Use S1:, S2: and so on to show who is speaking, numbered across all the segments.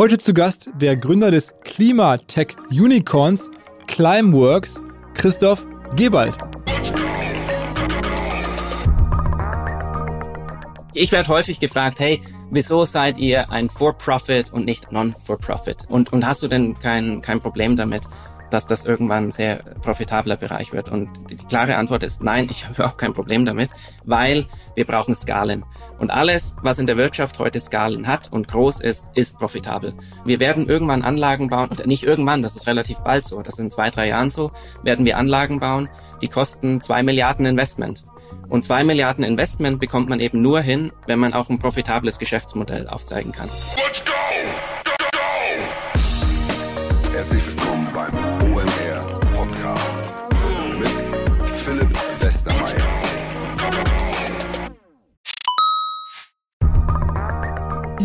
S1: Heute zu Gast der Gründer des Klimatech Unicorns Climeworks, Christoph Gebald.
S2: Ich werde häufig gefragt, hey, wieso seid ihr ein For-Profit und nicht Non-For-Profit? Und, und hast du denn kein, kein Problem damit, dass das irgendwann ein sehr profitabler Bereich wird? Und die, klare Antwort ist nein, ich habe überhaupt kein Problem damit, weil wir brauchen Skalen. Und alles, was in der Wirtschaft heute Skalen hat und groß ist, ist profitabel. Wir werden irgendwann Anlagen bauen, und nicht irgendwann, das ist relativ bald so, das in zwei, drei Jahren so, werden wir Anlagen bauen, die kosten zwei Milliarden Investment. Und zwei Milliarden Investment bekommt man eben nur hin, wenn man auch ein profitables Geschäftsmodell aufzeigen kann. Let's go!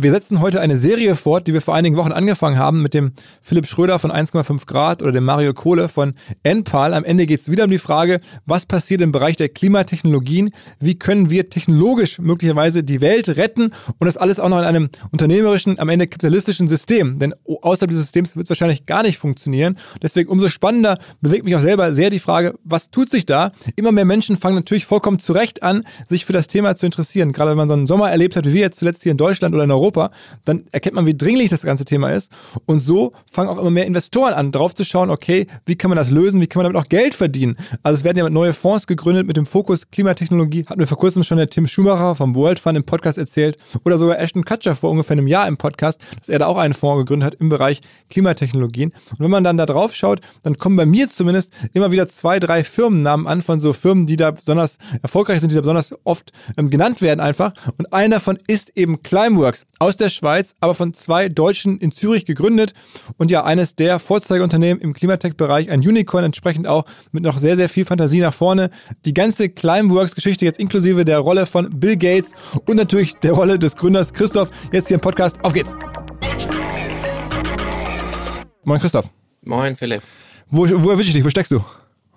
S1: Wir setzen heute eine Serie fort, die wir vor einigen Wochen angefangen haben mit dem Philipp Schröder von 1,5 Grad oder dem Mario Kohle von Enpal. Am Ende geht es wieder um die Frage, was passiert im Bereich der Klimatechnologien? Wie können wir technologisch möglicherweise die Welt retten? Und das alles auch noch in einem unternehmerischen, am Ende kapitalistischen System. Denn außerhalb des Systems wird es wahrscheinlich gar nicht funktionieren. Deswegen umso spannender bewegt mich auch selber sehr die Frage, was tut sich da? Immer mehr Menschen fangen natürlich vollkommen zu Recht an, sich für das Thema zu interessieren. Gerade wenn man so einen Sommer erlebt hat, wie wir jetzt zuletzt hier in Deutschland oder in Europa Europa, dann erkennt man, wie dringlich das ganze Thema ist. Und so fangen auch immer mehr Investoren an, drauf zu schauen, okay, wie kann man das lösen, wie kann man damit auch Geld verdienen. Also es werden ja neue Fonds gegründet mit dem Fokus Klimatechnologie. Hatten wir vor kurzem schon der Tim Schumacher vom World Fund im Podcast erzählt. Oder sogar Ashton Kutcher vor ungefähr einem Jahr im Podcast, dass er da auch einen Fonds gegründet hat im Bereich Klimatechnologien. Und wenn man dann da drauf schaut, dann kommen bei mir zumindest immer wieder zwei, drei Firmennamen an von so Firmen, die da besonders erfolgreich sind, die da besonders oft ähm, genannt werden einfach. Und einer davon ist eben Climeworks aus der Schweiz, aber von zwei Deutschen in Zürich gegründet und ja eines der Vorzeigeunternehmen im Klimatech-Bereich, ein Unicorn entsprechend auch mit noch sehr, sehr viel Fantasie nach vorne. Die ganze Climeworks-Geschichte jetzt inklusive der Rolle von Bill Gates und natürlich der Rolle des Gründers Christoph jetzt hier im Podcast. Auf geht's! Moin Christoph.
S2: Moin Philipp.
S1: Wo, wo erwische ich dich? Wo steckst du?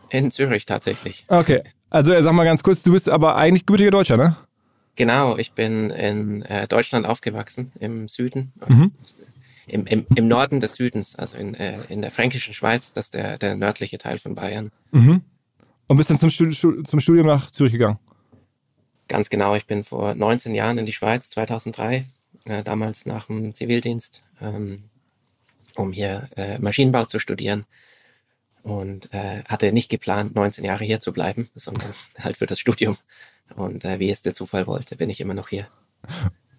S2: In Zürich tatsächlich.
S1: Okay. Also sag mal ganz kurz, du bist aber eigentlich gebürtiger Deutscher, ne?
S2: Genau, ich bin in äh, Deutschland aufgewachsen, im Süden. Mhm. Im, im, Im Norden des Südens, also in, äh, in der fränkischen Schweiz, das ist der, der nördliche Teil von Bayern.
S1: Mhm. Und bist dann zum, Studi zum Studium nach Zürich gegangen?
S2: Ganz genau, ich bin vor 19 Jahren in die Schweiz, 2003, äh, damals nach dem Zivildienst, ähm, um hier äh, Maschinenbau zu studieren und äh, hatte nicht geplant, 19 Jahre hier zu bleiben, sondern halt für das Studium. Und äh, wie es der Zufall wollte, bin ich immer noch hier.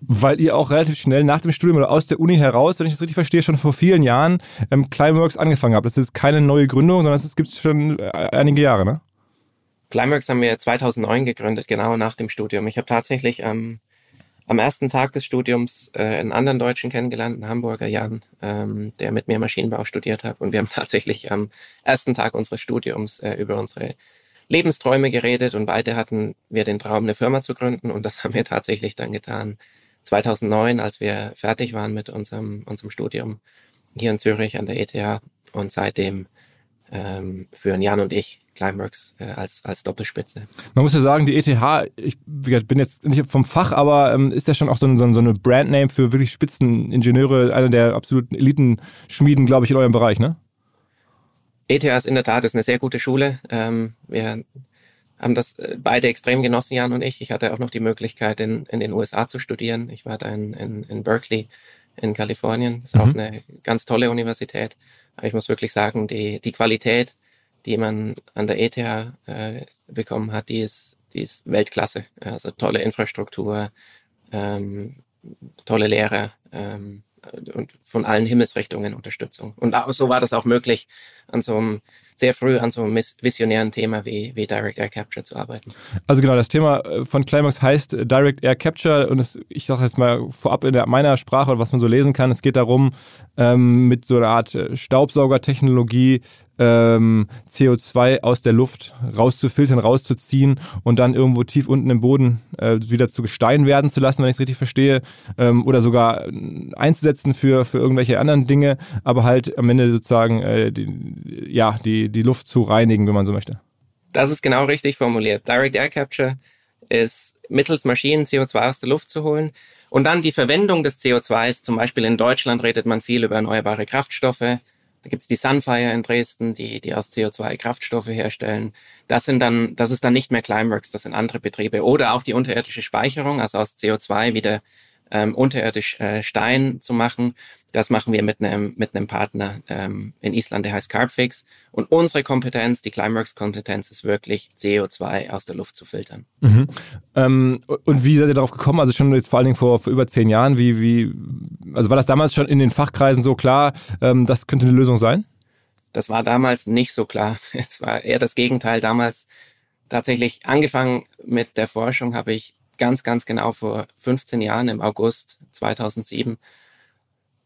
S1: Weil ihr auch relativ schnell nach dem Studium oder aus der Uni heraus, wenn ich das richtig verstehe, schon vor vielen Jahren ähm, Climeworks angefangen habt. Das ist keine neue Gründung, sondern es gibt es schon äh, einige Jahre, ne?
S2: Climeworks haben wir 2009 gegründet, genau nach dem Studium. Ich habe tatsächlich ähm, am ersten Tag des Studiums äh, einen anderen Deutschen kennengelernt, einen Hamburger Jan, ähm, der mit mir Maschinenbau studiert hat. Und wir haben tatsächlich am ersten Tag unseres Studiums äh, über unsere Lebensträume geredet und beide hatten wir den Traum, eine Firma zu gründen und das haben wir tatsächlich dann getan. 2009, als wir fertig waren mit unserem, unserem Studium, hier in Zürich an der ETH und seitdem ähm, führen Jan und ich Climeworks äh, als, als Doppelspitze.
S1: Man muss ja sagen, die ETH, ich bin jetzt nicht vom Fach, aber ähm, ist ja schon auch so, ein, so eine Brandname für wirklich Spitzeningenieure, einer der absoluten Elitenschmieden, glaube ich, in eurem Bereich, ne?
S2: ETH ist in der Tat ist eine sehr gute Schule. Ähm, wir haben das äh, beide extrem genossen, Jan und ich. Ich hatte auch noch die Möglichkeit, in, in den USA zu studieren. Ich war da in, in, in Berkeley in Kalifornien. Das ist mhm. auch eine ganz tolle Universität. Aber ich muss wirklich sagen, die, die Qualität, die man an der ETH äh, bekommen hat, die ist, die ist Weltklasse. Also tolle Infrastruktur, ähm, tolle Lehrer ähm, und von allen Himmelsrichtungen Unterstützung. Und so war das auch möglich, an so einem sehr früh an so einem visionären Thema wie, wie Direct Air Capture zu arbeiten.
S1: Also genau, das Thema äh, von Climax heißt äh, Direct Air Capture und es, ich sage jetzt mal vorab in der, meiner Sprache, was man so lesen kann, es geht darum, ähm, mit so einer Art äh, Staubsaugertechnologie ähm, CO2 aus der Luft rauszufiltern, rauszuziehen und dann irgendwo tief unten im Boden äh, wieder zu Gestein werden zu lassen, wenn ich es richtig verstehe, ähm, oder sogar einzusetzen für, für irgendwelche anderen Dinge, aber halt am Ende sozusagen äh, die, ja, die, die Luft zu reinigen, wenn man so möchte.
S2: Das ist genau richtig formuliert. Direct Air Capture ist mittels Maschinen CO2 aus der Luft zu holen. Und dann die Verwendung des CO2s, zum Beispiel in Deutschland redet man viel über erneuerbare Kraftstoffe. Da gibt's die Sunfire in Dresden, die, die aus CO2 Kraftstoffe herstellen. Das sind dann, das ist dann nicht mehr Climeworks, das sind andere Betriebe. Oder auch die unterirdische Speicherung, also aus CO2 wieder ähm, unterirdisch äh, Stein zu machen. Das machen wir mit einem mit einem Partner ähm, in Island, der heißt Carbfix. Und unsere Kompetenz, die Climeworks-Kompetenz, ist wirklich CO2 aus der Luft zu filtern.
S1: Mhm. Ähm, und wie seid ihr darauf gekommen? Also schon jetzt vor allen Dingen vor, vor über zehn Jahren. Wie wie also war das damals schon in den Fachkreisen so klar, ähm, das könnte eine Lösung sein?
S2: Das war damals nicht so klar. Es war eher das Gegenteil. Damals tatsächlich angefangen mit der Forschung habe ich ganz, ganz genau vor 15 Jahren im August 2007.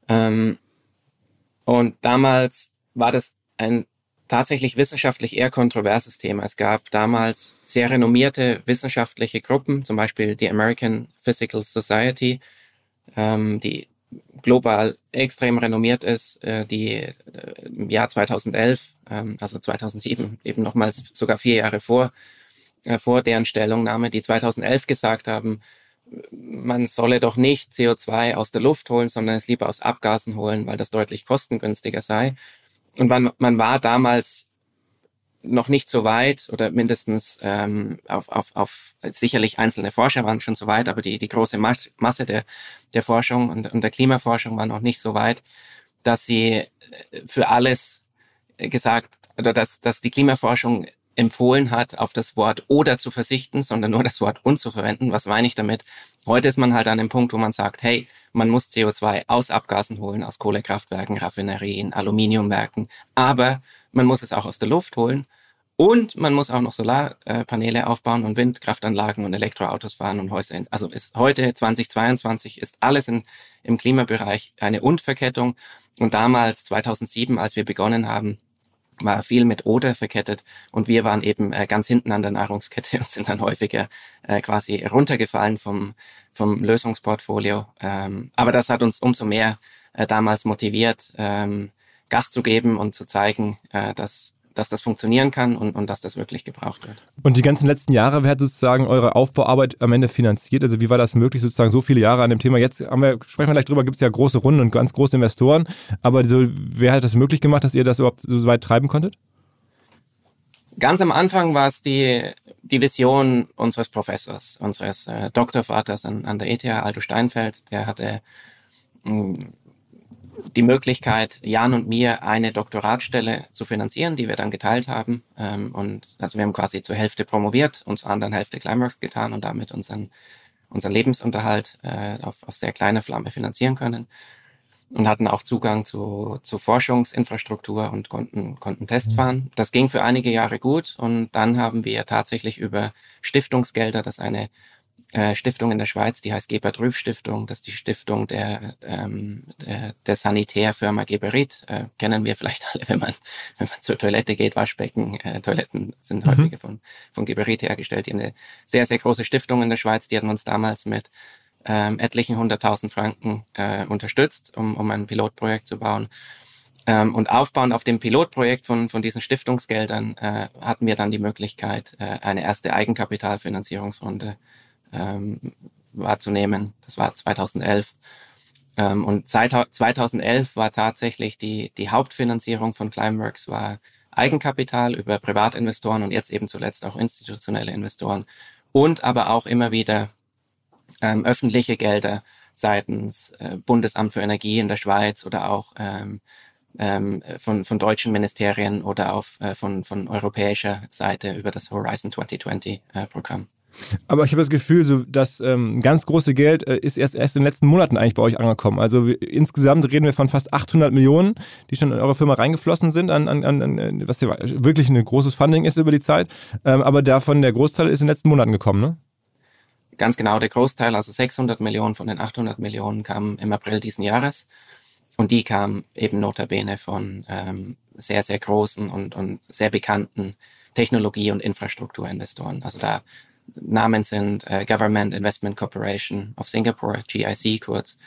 S2: Ähm, und damals war das ein tatsächlich wissenschaftlich eher kontroverses Thema. Es gab damals sehr renommierte wissenschaftliche Gruppen, zum Beispiel die American Physical Society, ähm, die global extrem renommiert ist, äh, die äh, im Jahr 2011, ähm, also 2007, eben nochmals sogar vier Jahre vor vor deren Stellungnahme, die 2011 gesagt haben, man solle doch nicht CO2 aus der Luft holen, sondern es lieber aus Abgasen holen, weil das deutlich kostengünstiger sei. Und man, man war damals noch nicht so weit oder mindestens ähm, auf, auf, auf sicherlich einzelne Forscher waren schon so weit, aber die, die große Masse der, der Forschung und, und der Klimaforschung war noch nicht so weit, dass sie äh, für alles gesagt oder dass, dass die Klimaforschung empfohlen hat, auf das Wort oder zu verzichten, sondern nur das Wort und zu verwenden. Was meine ich damit? Heute ist man halt an dem Punkt, wo man sagt, hey, man muss CO2 aus Abgasen holen, aus Kohlekraftwerken, Raffinerien, Aluminiumwerken, aber man muss es auch aus der Luft holen und man muss auch noch Solarpaneele aufbauen und Windkraftanlagen und Elektroautos fahren und Häuser. Also ist heute 2022 ist alles in, im Klimabereich eine Und-Verkettung. Und damals 2007, als wir begonnen haben, war viel mit Oder verkettet und wir waren eben äh, ganz hinten an der Nahrungskette und sind dann häufiger äh, quasi runtergefallen vom, vom Lösungsportfolio. Ähm, aber das hat uns umso mehr äh, damals motiviert, ähm, Gas zu geben und zu zeigen, äh, dass dass das funktionieren kann und, und dass das wirklich gebraucht wird.
S1: Und die ganzen letzten Jahre, wer hat sozusagen eure Aufbauarbeit am Ende finanziert? Also wie war das möglich, sozusagen so viele Jahre an dem Thema? Jetzt wir, sprechen wir gleich drüber, gibt es ja große Runden und ganz große Investoren, aber so, wer hat das möglich gemacht, dass ihr das überhaupt so weit treiben konntet?
S2: Ganz am Anfang war es die, die Vision unseres Professors, unseres äh, Doktorvaters an, an der ETH, Aldo Steinfeld. Der hatte mh, mm, die Möglichkeit, Jan und mir eine Doktoratstelle zu finanzieren, die wir dann geteilt haben. Ähm, und also wir haben quasi zur Hälfte promoviert und zur anderen Hälfte Climeworks getan und damit unseren, unseren Lebensunterhalt äh, auf, auf sehr kleine Flamme finanzieren können. Und hatten auch Zugang zu, zu Forschungsinfrastruktur und konnten, konnten Tests mhm. fahren. Das ging für einige Jahre gut und dann haben wir tatsächlich über Stiftungsgelder, das eine äh, Stiftung in der Schweiz, die heißt Gebert Rüff Stiftung. Das ist die Stiftung der, ähm, der, der Sanitärfirma Geberit. Äh, kennen wir vielleicht alle, wenn man, wenn man zur Toilette geht, Waschbecken, äh, Toiletten sind mhm. häufig von, von Geberit hergestellt. Die haben eine sehr, sehr große Stiftung in der Schweiz. Die hatten uns damals mit ähm, etlichen hunderttausend Franken äh, unterstützt, um, um ein Pilotprojekt zu bauen. Ähm, und aufbauend auf dem Pilotprojekt von, von diesen Stiftungsgeldern äh, hatten wir dann die Möglichkeit, äh, eine erste Eigenkapitalfinanzierungsrunde ähm, wahrzunehmen. Das war 2011. Ähm, und seit 2011 war tatsächlich die, die Hauptfinanzierung von Climeworks war Eigenkapital über Privatinvestoren und jetzt eben zuletzt auch institutionelle Investoren und aber auch immer wieder ähm, öffentliche Gelder seitens äh, Bundesamt für Energie in der Schweiz oder auch ähm, ähm, von, von deutschen Ministerien oder auf, äh, von, von europäischer Seite über das Horizon 2020 äh, Programm.
S1: Aber ich habe das Gefühl, so das ähm, ganz große Geld äh, ist erst, erst in den letzten Monaten eigentlich bei euch angekommen. Also wir, insgesamt reden wir von fast 800 Millionen, die schon in eure Firma reingeflossen sind, an, an, an was ja wirklich ein großes Funding ist über die Zeit. Ähm, aber davon der Großteil ist in den letzten Monaten gekommen, ne?
S2: Ganz genau, der Großteil, also 600 Millionen von den 800 Millionen kamen im April diesen Jahres. Und die kam eben notabene von ähm, sehr, sehr großen und, und sehr bekannten Technologie- und Infrastrukturinvestoren. Also da Namen sind äh, Government Investment Corporation of Singapore, GIC kurz,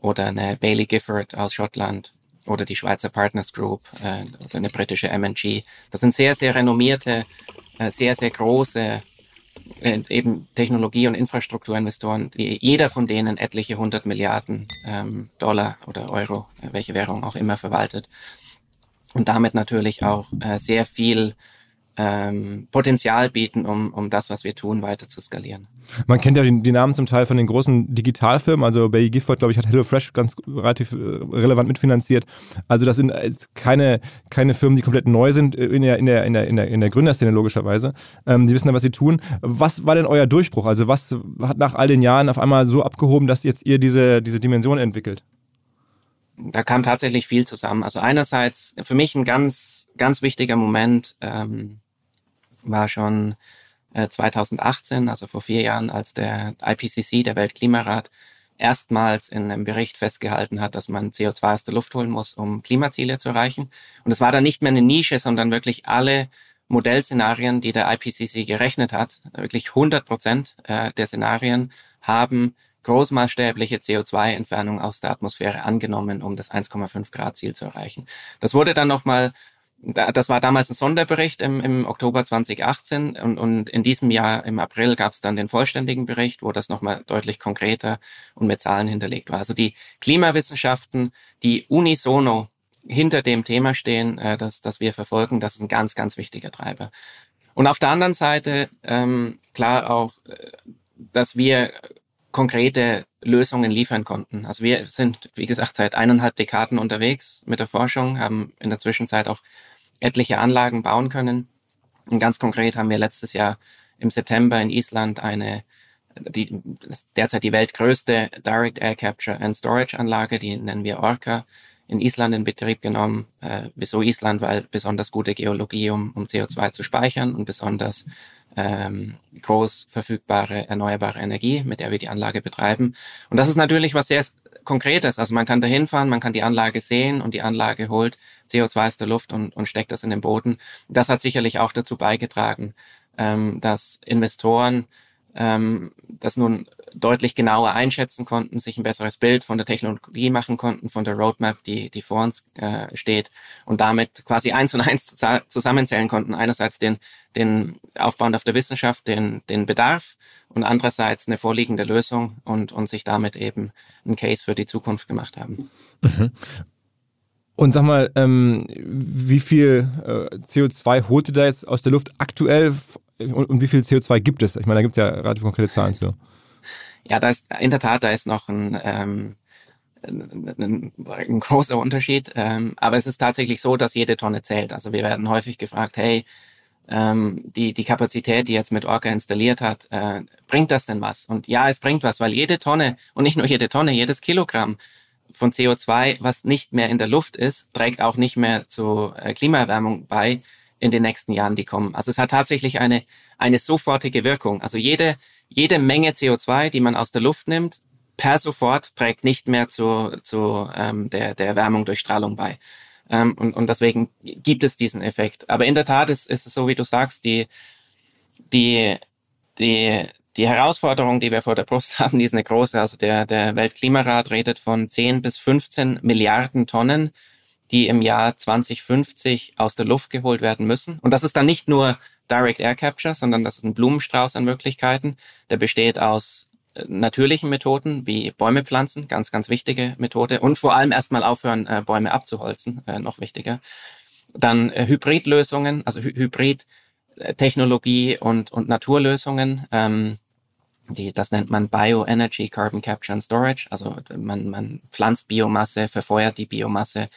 S2: oder eine Bailey Gifford aus Schottland oder die Schweizer Partners Group äh, oder eine britische M&G. Das sind sehr, sehr renommierte, äh, sehr, sehr große äh, eben Technologie- und Infrastrukturinvestoren, die jeder von denen etliche hundert Milliarden ähm, Dollar oder Euro, äh, welche Währung auch immer verwaltet und damit natürlich auch äh, sehr viel ähm, Potenzial bieten, um, um das, was wir tun, weiter zu skalieren.
S1: Man kennt ja die, die Namen zum Teil von den großen Digitalfirmen, also Bay Gifford, glaube ich, hat HelloFresh ganz relativ äh, relevant mitfinanziert. Also das sind keine, keine Firmen, die komplett neu sind äh, in der, in der, in der, in der, in der Gründerszene logischerweise. Ähm, die wissen ja, was sie tun. Was war denn euer Durchbruch? Also was hat nach all den Jahren auf einmal so abgehoben, dass jetzt ihr diese, diese Dimension entwickelt?
S2: Da kam tatsächlich viel zusammen. Also einerseits für mich ein ganz, ganz wichtiger Moment, ähm, war schon äh, 2018, also vor vier Jahren, als der IPCC, der Weltklimarat, erstmals in einem Bericht festgehalten hat, dass man CO2 aus der Luft holen muss, um Klimaziele zu erreichen. Und es war dann nicht mehr eine Nische, sondern wirklich alle Modellszenarien, die der IPCC gerechnet hat, wirklich 100 Prozent äh, der Szenarien haben großmaßstäbliche CO2-Entfernung aus der Atmosphäre angenommen, um das 1,5 Grad Ziel zu erreichen. Das wurde dann nochmal das war damals ein Sonderbericht im, im Oktober 2018 und, und in diesem Jahr im April gab es dann den vollständigen Bericht, wo das nochmal deutlich konkreter und mit Zahlen hinterlegt war. Also die Klimawissenschaften, die unisono hinter dem Thema stehen, äh, das, das wir verfolgen, das ist ein ganz, ganz wichtiger Treiber. Und auf der anderen Seite ähm, klar auch, äh, dass wir konkrete Lösungen liefern konnten. Also wir sind, wie gesagt, seit eineinhalb Dekaden unterwegs mit der Forschung, haben in der Zwischenzeit auch etliche Anlagen bauen können. Und ganz konkret haben wir letztes Jahr im September in Island eine die derzeit die weltgrößte Direct Air Capture and Storage Anlage, die nennen wir Orca, in Island in Betrieb genommen. Äh, wieso Island? Weil besonders gute Geologie, um, um CO2 zu speichern und besonders ähm, groß verfügbare erneuerbare Energie, mit der wir die Anlage betreiben. Und das ist natürlich was sehr Konkretes. Also man kann da hinfahren, man kann die Anlage sehen und die Anlage holt CO2 aus der Luft und, und steckt das in den Boden. Das hat sicherlich auch dazu beigetragen, ähm, dass Investoren ähm, das nun deutlich genauer einschätzen konnten, sich ein besseres Bild von der Technologie machen konnten, von der Roadmap, die, die vor uns äh, steht und damit quasi eins und eins zusammenzählen konnten. Einerseits den, den Aufbauend auf der Wissenschaft, den, den Bedarf und andererseits eine vorliegende Lösung und, und sich damit eben einen Case für die Zukunft gemacht haben. Mhm.
S1: Und sag mal, ähm, wie viel äh, CO2 holt ihr da jetzt aus der Luft aktuell und, und wie viel CO2 gibt es? Ich meine, da gibt es ja relativ konkrete Zahlen zu.
S2: Ja, da ist in der Tat, da ist noch ein, ähm, ein, ein, großer Unterschied. Ähm, aber es ist tatsächlich so, dass jede Tonne zählt. Also wir werden häufig gefragt, hey, ähm, die, die Kapazität, die jetzt mit Orca installiert hat, äh, bringt das denn was? Und ja, es bringt was, weil jede Tonne und nicht nur jede Tonne, jedes Kilogramm von CO2, was nicht mehr in der Luft ist, trägt auch nicht mehr zur äh, Klimaerwärmung bei in den nächsten Jahren, die kommen. Also es hat tatsächlich eine, eine sofortige Wirkung. Also jede, jede Menge CO2, die man aus der Luft nimmt, per sofort trägt nicht mehr zu, zu ähm, der, der Erwärmung durch Strahlung bei. Ähm, und, und deswegen gibt es diesen Effekt. Aber in der Tat ist, ist es so, wie du sagst, die, die, die, die Herausforderung, die wir vor der Brust haben, die ist eine große. Also der, der Weltklimarat redet von 10 bis 15 Milliarden Tonnen, die im Jahr 2050 aus der Luft geholt werden müssen. Und das ist dann nicht nur Direct Air Capture, sondern das ist ein Blumenstrauß an Möglichkeiten. Der besteht aus äh, natürlichen Methoden wie Bäume pflanzen, ganz, ganz wichtige Methode. Und vor allem erstmal aufhören, äh, Bäume abzuholzen, äh, noch wichtiger. Dann Hybridlösungen, also Hybrid-Technologie und, und Naturlösungen. Ähm, die, das nennt man Bioenergy Carbon Capture and Storage. Also man, man pflanzt Biomasse, verfeuert die Biomasse,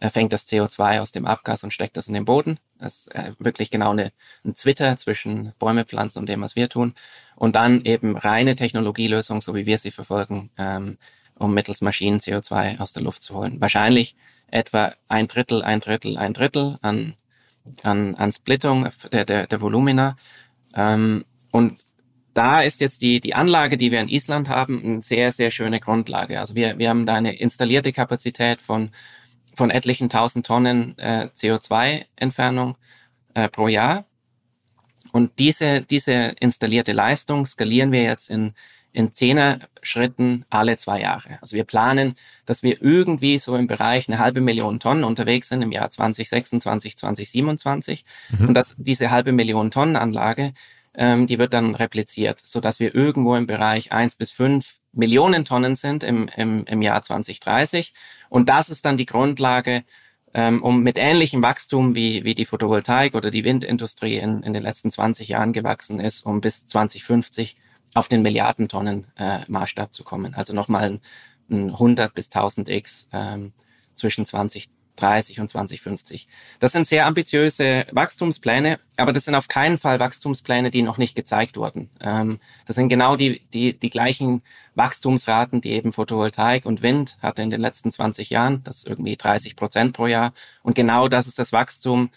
S2: fängt das CO2 aus dem Abgas und steckt das in den Boden. Das ist äh, wirklich genau eine, ein Zwitter zwischen Bäume pflanzen und dem, was wir tun. Und dann eben reine Technologielösung, so wie wir sie verfolgen, ähm, um mittels Maschinen CO2 aus der Luft zu holen. Wahrscheinlich etwa ein Drittel, ein Drittel, ein Drittel an, an, an Splittung der, der, der Volumina. Ähm, und da ist jetzt die, die Anlage, die wir in Island haben, eine sehr, sehr schöne Grundlage. Also wir, wir haben da eine installierte Kapazität von von etlichen tausend Tonnen äh, CO2-Entfernung äh, pro Jahr. Und diese, diese installierte Leistung skalieren wir jetzt in, in zehner Schritten alle zwei Jahre. Also wir planen, dass wir irgendwie so im Bereich eine halbe Million Tonnen unterwegs sind im Jahr 2026, 2027. Mhm. Und dass diese halbe Million Tonnen Anlage, ähm, die wird dann repliziert, so dass wir irgendwo im Bereich eins bis fünf Millionen Tonnen sind im, im, im Jahr 2030. Und das ist dann die Grundlage, ähm, um mit ähnlichem Wachstum wie, wie die Photovoltaik oder die Windindustrie in, in den letzten 20 Jahren gewachsen ist, um bis 2050 auf den Milliardentonnen äh, Maßstab zu kommen. Also nochmal ein, ein 100 bis 1000 X ähm, zwischen 20 30 und 2050. Das sind sehr ambitiöse Wachstumspläne, aber das sind auf keinen Fall Wachstumspläne, die noch nicht gezeigt wurden. Ähm, das sind genau die, die, die gleichen Wachstumsraten, die eben Photovoltaik und Wind hatte in den letzten 20 Jahren. Das ist irgendwie 30 Prozent pro Jahr. Und genau das ist das Wachstum,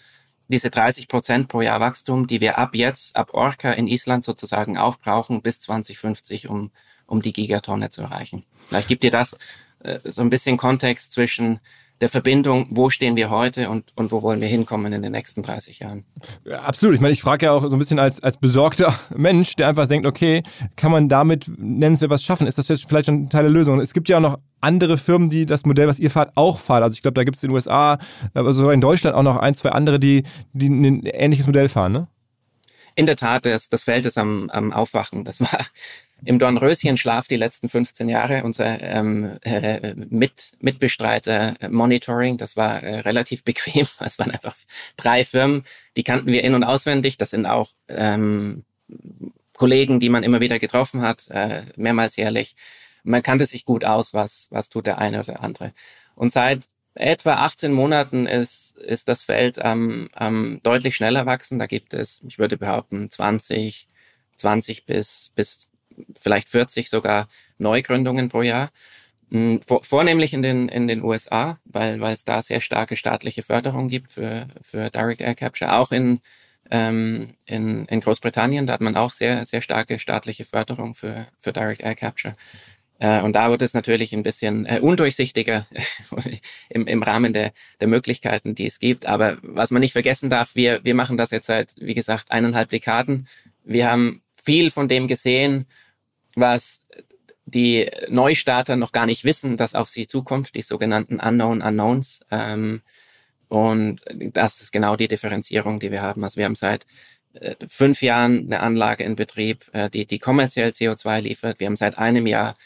S2: diese 30 Prozent pro Jahr Wachstum, die wir ab jetzt, ab Orca in Island sozusagen auch brauchen bis 2050, um, um die Gigatonne zu erreichen. Vielleicht gibt dir das äh, so ein bisschen Kontext zwischen der Verbindung, wo stehen wir heute und, und wo wollen wir hinkommen in den nächsten 30 Jahren.
S1: Ja, absolut. Ich meine, ich frage ja auch so ein bisschen als, als besorgter Mensch, der einfach denkt, okay, kann man damit nennenswert was schaffen? Ist das jetzt vielleicht schon ein Teil der Lösung? Es gibt ja auch noch andere Firmen, die das Modell, was ihr fahrt, auch fahren. Also ich glaube, da gibt es in den USA, also in Deutschland auch noch ein, zwei andere, die, die ein ähnliches Modell fahren, ne?
S2: In der Tat, das, das Feld ist am, am Aufwachen. Das war im Dornröschenschlaf die letzten 15 Jahre unser ähm, äh, Mit, Mitbestreiter äh, Monitoring. Das war äh, relativ bequem. Es waren einfach drei Firmen, die kannten wir in- und auswendig. Das sind auch ähm, Kollegen, die man immer wieder getroffen hat, äh, mehrmals jährlich. Man kannte sich gut aus, was, was tut der eine oder der andere. Und seit etwa 18 Monaten ist, ist das Feld am ähm, deutlich schneller wachsen. Da gibt es, ich würde behaupten, 20, 20 bis, bis vielleicht 40 sogar Neugründungen pro Jahr. Hm, vornehmlich in den, in den USA, weil, weil es da sehr starke staatliche Förderung gibt für, für Direct Air Capture. Auch in, ähm, in, in Großbritannien, da hat man auch sehr, sehr starke staatliche Förderung für, für Direct Air Capture. Äh, und da wird es natürlich ein bisschen äh, undurchsichtiger im, im Rahmen der, der Möglichkeiten, die es gibt. Aber was man nicht vergessen darf, wir, wir machen das jetzt seit, wie gesagt, eineinhalb Dekaden. Wir haben viel von dem gesehen, was die Neustarter noch gar nicht wissen, dass auf sie zukommt, die sogenannten Unknown Unknowns. Ähm, und das ist genau die Differenzierung, die wir haben. Also wir haben seit äh, fünf Jahren eine Anlage in Betrieb, die, die kommerziell CO2 liefert. Wir haben seit einem Jahr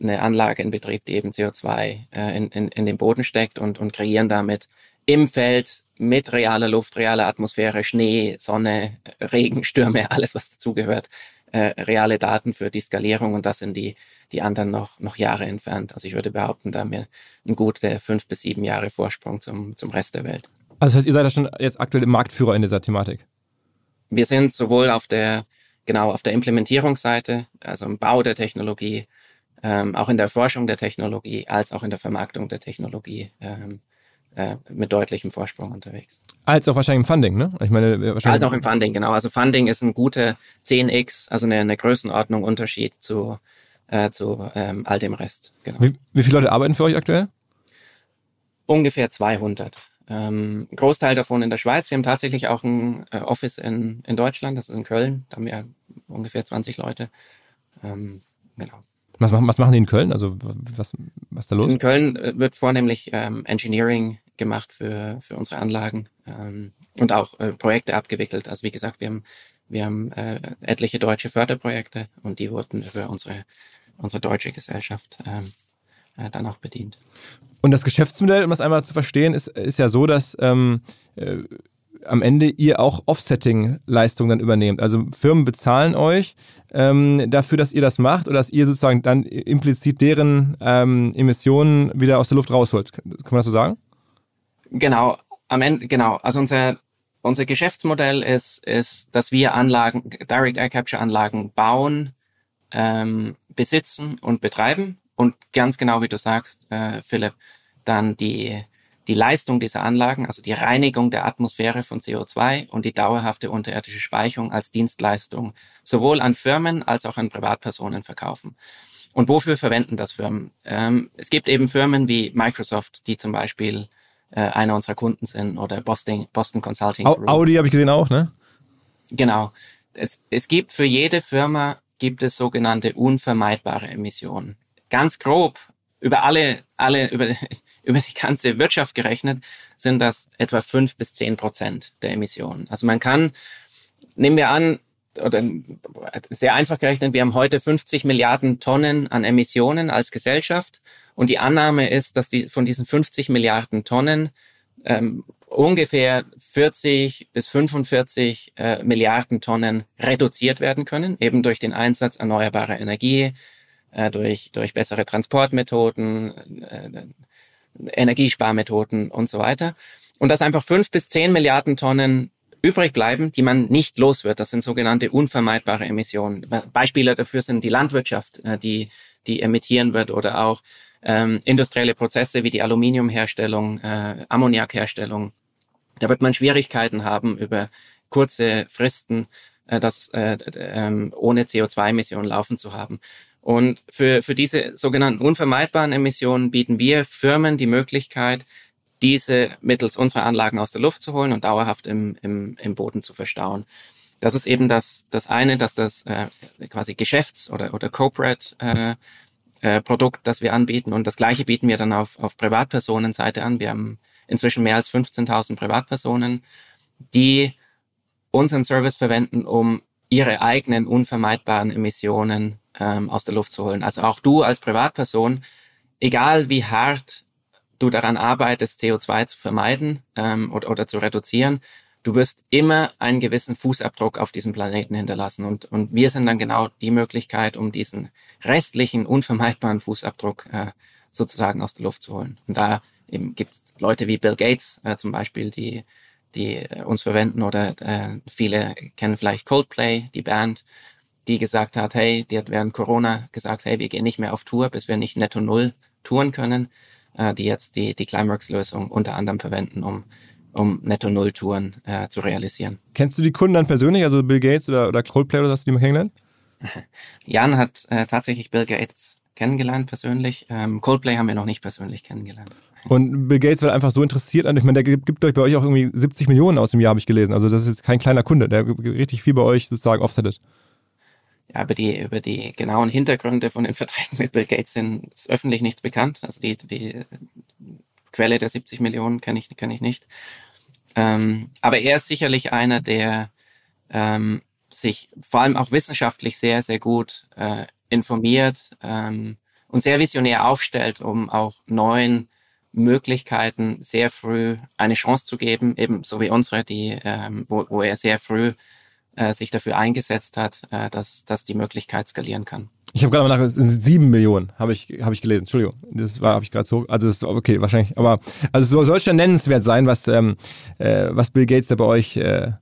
S2: eine Anlage in Betrieb, die eben CO2 äh, in, in, in den Boden steckt und, und kreieren damit im Feld mit realer Luft, realer Atmosphäre, Schnee, Sonne, Regen, Stürme, alles was dazugehört, äh, reale Daten für die Skalierung und das sind die, die anderen noch, noch Jahre entfernt. Also ich würde behaupten, da haben wir einen guten fünf bis sieben Jahre Vorsprung zum, zum Rest der Welt.
S1: Also das heißt, ihr seid ja schon jetzt aktuell im Marktführer in dieser Thematik?
S2: Wir sind sowohl auf der, genau, auf der Implementierungsseite, also im Bau der Technologie, ähm, auch in der Forschung der Technologie, als auch in der Vermarktung der Technologie ähm, äh, mit deutlichem Vorsprung unterwegs.
S1: Als auch wahrscheinlich im Funding, ne?
S2: Ich meine, äh, wahrscheinlich. Als auch im Funding, genau. Also Funding ist ein guter 10x, also eine, eine Größenordnung Unterschied zu, äh, zu ähm, all dem Rest.
S1: Genau. Wie, wie viele Leute arbeiten für euch aktuell?
S2: Ungefähr 200. Ähm, Großteil davon in der Schweiz. Wir haben tatsächlich auch ein äh, Office in, in Deutschland, das ist in Köln. Da haben wir ungefähr 20 Leute. Ähm,
S1: genau. Was machen, was machen die in Köln? Also was, was ist da los?
S2: In Köln äh, wird vornehmlich ähm, Engineering gemacht für, für unsere Anlagen ähm, und auch äh, Projekte abgewickelt. Also wie gesagt, wir haben, wir haben äh, etliche deutsche Förderprojekte und die wurden über unsere, unsere deutsche Gesellschaft ähm, äh, dann auch bedient.
S1: Und das Geschäftsmodell, um das einmal zu verstehen, ist, ist ja so, dass ähm, äh, am Ende ihr auch Offsetting-Leistungen dann übernehmt. Also Firmen bezahlen euch ähm, dafür, dass ihr das macht oder dass ihr sozusagen dann implizit deren ähm, Emissionen wieder aus der Luft rausholt. Kann man das so sagen?
S2: Genau, am Ende, genau. Also unser, unser Geschäftsmodell ist, ist, dass wir Anlagen, Direct Air Capture Anlagen bauen, ähm, besitzen und betreiben und ganz genau wie du sagst, äh, Philipp, dann die die Leistung dieser Anlagen, also die Reinigung der Atmosphäre von CO2 und die dauerhafte unterirdische Speicherung als Dienstleistung sowohl an Firmen als auch an Privatpersonen verkaufen. Und wofür verwenden das Firmen? Ähm, es gibt eben Firmen wie Microsoft, die zum Beispiel äh, einer unserer Kunden sind oder Boston, Boston Consulting
S1: Group. Audi habe ich gesehen auch, ne?
S2: Genau. Es, es gibt für jede Firma gibt es sogenannte unvermeidbare Emissionen. Ganz grob über alle, alle, über, über die ganze Wirtschaft gerechnet, sind das etwa fünf bis zehn Prozent der Emissionen. Also man kann, nehmen wir an, oder sehr einfach gerechnet, wir haben heute 50 Milliarden Tonnen an Emissionen als Gesellschaft. Und die Annahme ist, dass die von diesen 50 Milliarden Tonnen ähm, ungefähr 40 bis 45 äh, Milliarden Tonnen reduziert werden können, eben durch den Einsatz erneuerbarer Energie, äh, durch, durch bessere Transportmethoden, äh, Energiesparmethoden und so weiter. Und dass einfach fünf bis zehn Milliarden Tonnen übrig bleiben, die man nicht los wird. Das sind sogenannte unvermeidbare Emissionen. Beispiele dafür sind die Landwirtschaft, äh, die, die emittieren wird oder auch ähm, industrielle Prozesse wie die Aluminiumherstellung, äh, Ammoniakherstellung. Da wird man Schwierigkeiten haben, über kurze Fristen äh, das äh, äh, ohne CO2-Emissionen laufen zu haben. Und für, für diese sogenannten unvermeidbaren Emissionen bieten wir Firmen die Möglichkeit, diese mittels unserer Anlagen aus der Luft zu holen und dauerhaft im, im, im Boden zu verstauen. Das ist eben das, das eine, dass das äh, quasi Geschäfts- oder, oder Corporate äh, äh, Produkt, das wir anbieten. Und das gleiche bieten wir dann auf, auf Privatpersonenseite an. Wir haben inzwischen mehr als 15.000 Privatpersonen, die unseren Service verwenden, um ihre eigenen unvermeidbaren Emissionen ähm, aus der Luft zu holen. Also auch du als Privatperson, egal wie hart du daran arbeitest, CO2 zu vermeiden ähm, oder, oder zu reduzieren, du wirst immer einen gewissen Fußabdruck auf diesem Planeten hinterlassen. Und, und wir sind dann genau die Möglichkeit, um diesen restlichen, unvermeidbaren Fußabdruck äh, sozusagen aus der Luft zu holen. Und da gibt es Leute wie Bill Gates äh, zum Beispiel, die die äh, uns verwenden oder äh, viele kennen vielleicht Coldplay, die Band, die gesagt hat, hey, die hat während Corona gesagt, hey, wir gehen nicht mehr auf Tour, bis wir nicht netto null touren können, äh, die jetzt die, die Climeworks-Lösung unter anderem verwenden, um, um netto null Touren äh, zu realisieren.
S1: Kennst du die Kunden dann persönlich, also Bill Gates oder, oder Coldplay oder hast du die mal kennengelernt?
S2: Jan hat äh, tatsächlich Bill Gates kennengelernt persönlich. Ähm, Coldplay haben wir noch nicht persönlich kennengelernt.
S1: Und Bill Gates wird einfach so interessiert an, ich meine, der gibt euch bei euch auch irgendwie 70 Millionen aus dem Jahr, habe ich gelesen. Also das ist jetzt kein kleiner Kunde, der richtig viel bei euch sozusagen offsettet.
S2: Ja, über die, über die genauen Hintergründe von den Verträgen mit Bill Gates sind ist öffentlich nichts bekannt. Also die, die Quelle der 70 Millionen kenne ich, kenn ich nicht. Ähm, aber er ist sicherlich einer, der ähm, sich vor allem auch wissenschaftlich sehr, sehr gut äh, informiert ähm, und sehr visionär aufstellt, um auch neuen Möglichkeiten sehr früh eine Chance zu geben, eben so wie unsere, die, ähm, wo, wo er sehr früh äh, sich dafür eingesetzt hat, äh, dass, dass die Möglichkeit skalieren kann.
S1: Ich habe gerade mal nach, es sind sieben Millionen, habe ich, hab ich gelesen. Entschuldigung, das war habe ich gerade so, also das okay, wahrscheinlich, aber also so soll schon nennenswert sein, was ähm, äh, was Bill Gates da bei euch äh,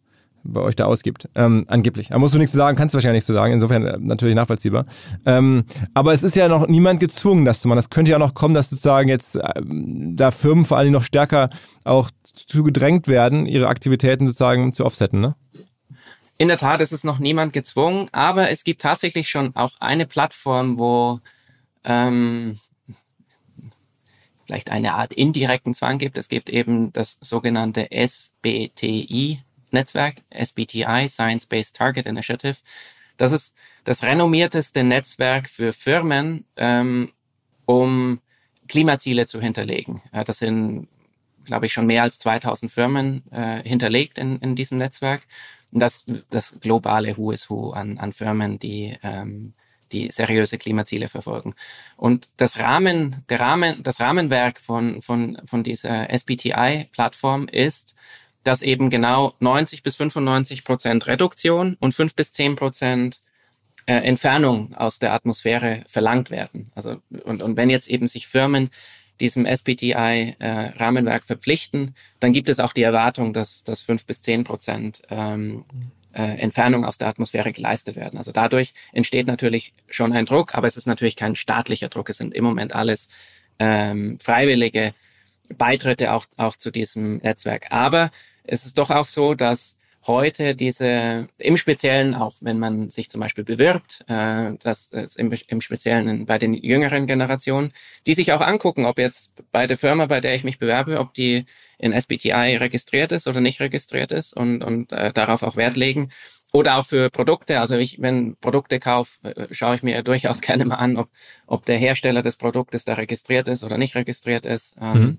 S1: bei euch da ausgibt. Ähm, angeblich. Da musst du nichts zu sagen, kannst du wahrscheinlich nichts zu sagen. Insofern äh, natürlich nachvollziehbar. Ähm, aber es ist ja noch niemand gezwungen, das zu machen. Das könnte ja noch kommen, dass sozusagen jetzt ähm, da Firmen vor allem noch stärker auch zu gedrängt werden, ihre Aktivitäten sozusagen zu offsetten, ne?
S2: In der Tat ist es noch niemand gezwungen, aber es gibt tatsächlich schon auch eine Plattform, wo ähm, vielleicht eine Art indirekten Zwang gibt. Es gibt eben das sogenannte SBTI, Netzwerk, SBTI, Science Based Target Initiative. Das ist das renommierteste Netzwerk für Firmen, ähm, um Klimaziele zu hinterlegen. Ja, das sind glaube ich, schon mehr als 2000 Firmen äh, hinterlegt in, in diesem Netzwerk. Und das, das globale Who is Who an, an Firmen, die, ähm, die seriöse Klimaziele verfolgen. Und das Rahmen, der Rahmen, das Rahmenwerk von, von, von dieser SBTI-Plattform ist, dass eben genau 90 bis 95 Prozent Reduktion und 5 bis 10 Prozent äh, Entfernung aus der Atmosphäre verlangt werden. Also und, und wenn jetzt eben sich Firmen diesem SPTI-Rahmenwerk äh, verpflichten, dann gibt es auch die Erwartung, dass, dass fünf bis zehn Prozent ähm, äh, Entfernung aus der Atmosphäre geleistet werden. Also dadurch entsteht natürlich schon ein Druck, aber es ist natürlich kein staatlicher Druck. Es sind im Moment alles ähm, freiwillige Beitritte auch, auch zu diesem Netzwerk. Aber es ist doch auch so, dass heute diese, im Speziellen auch, wenn man sich zum Beispiel bewirbt, äh, das, das im, im Speziellen bei den jüngeren Generationen, die sich auch angucken, ob jetzt bei der Firma, bei der ich mich bewerbe, ob die in SBTI registriert ist oder nicht registriert ist und, und äh, darauf auch Wert legen. Oder auch für Produkte, also ich, wenn Produkte kaufe, äh, schaue ich mir durchaus gerne mal an, ob, ob der Hersteller des Produktes da registriert ist oder nicht registriert ist. Ähm, mhm.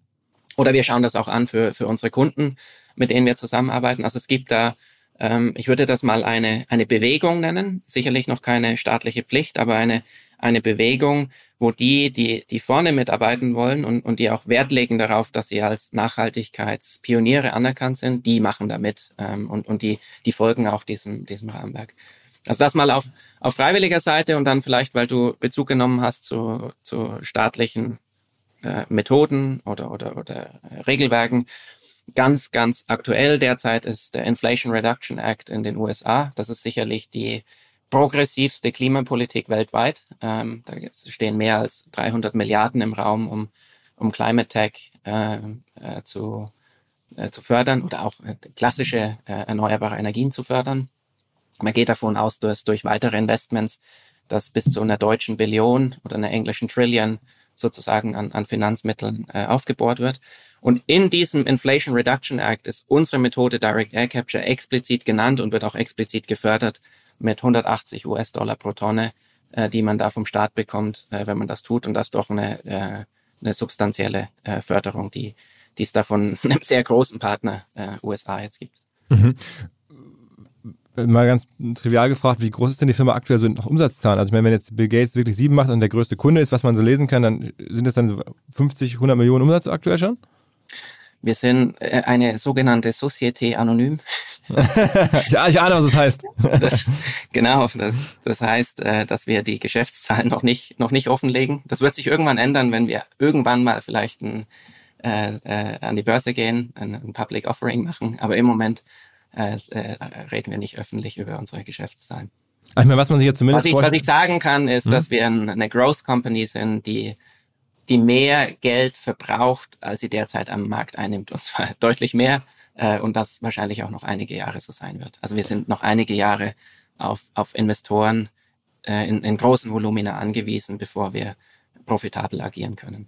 S2: Oder wir schauen das auch an für, für unsere Kunden mit denen wir zusammenarbeiten. Also es gibt da, ähm, ich würde das mal eine, eine Bewegung nennen, sicherlich noch keine staatliche Pflicht, aber eine, eine Bewegung, wo die, die, die vorne mitarbeiten wollen und, und die auch Wert legen darauf, dass sie als Nachhaltigkeitspioniere anerkannt sind, die machen damit ähm, und, und die, die folgen auch diesem, diesem Rahmenwerk. Also das mal auf, auf freiwilliger Seite und dann vielleicht, weil du Bezug genommen hast zu, zu staatlichen äh, Methoden oder, oder, oder Regelwerken, Ganz, ganz aktuell derzeit ist der Inflation Reduction Act in den USA. Das ist sicherlich die progressivste Klimapolitik weltweit. Ähm, da stehen mehr als 300 Milliarden im Raum, um, um Climate Tech äh, äh, zu, äh, zu fördern oder auch äh, klassische äh, erneuerbare Energien zu fördern. Man geht davon aus, dass durch weitere Investments, dass bis zu einer deutschen Billion oder einer englischen Trillion sozusagen an, an Finanzmitteln äh, aufgebohrt wird. Und in diesem Inflation Reduction Act ist unsere Methode Direct Air Capture explizit genannt und wird auch explizit gefördert mit 180 US-Dollar pro Tonne, äh, die man da vom Staat bekommt, äh, wenn man das tut. Und das ist doch eine, äh, eine substanzielle äh, Förderung, die, die es da von einem sehr großen Partner äh, USA jetzt gibt. Mhm
S1: mal ganz trivial gefragt, wie groß ist denn die Firma aktuell so noch Umsatzzahlen? Also ich meine, wenn jetzt Bill Gates wirklich sieben macht und der größte Kunde ist, was man so lesen kann, dann sind das dann so 50, 100 Millionen Umsatz aktuell schon?
S2: Wir sind äh, eine sogenannte Société Anonym.
S1: ja, ich ahne, was es das heißt.
S2: das, genau, das, das heißt, äh, dass wir die Geschäftszahlen noch nicht, noch nicht offenlegen. Das wird sich irgendwann ändern, wenn wir irgendwann mal vielleicht ein, äh, äh, an die Börse gehen, ein, ein Public Offering machen. Aber im Moment äh, äh, reden wir nicht öffentlich über unsere Geschäftszahlen.
S1: Ich meine, was man sich jetzt zumindest
S2: was ich, was ich sagen kann, ist, hm? dass wir eine Growth Company sind, die die mehr Geld verbraucht, als sie derzeit am Markt einnimmt, und zwar deutlich mehr. Äh, und das wahrscheinlich auch noch einige Jahre so sein wird. Also wir sind noch einige Jahre auf, auf Investoren äh, in, in großen Volumina angewiesen, bevor wir profitabel agieren können.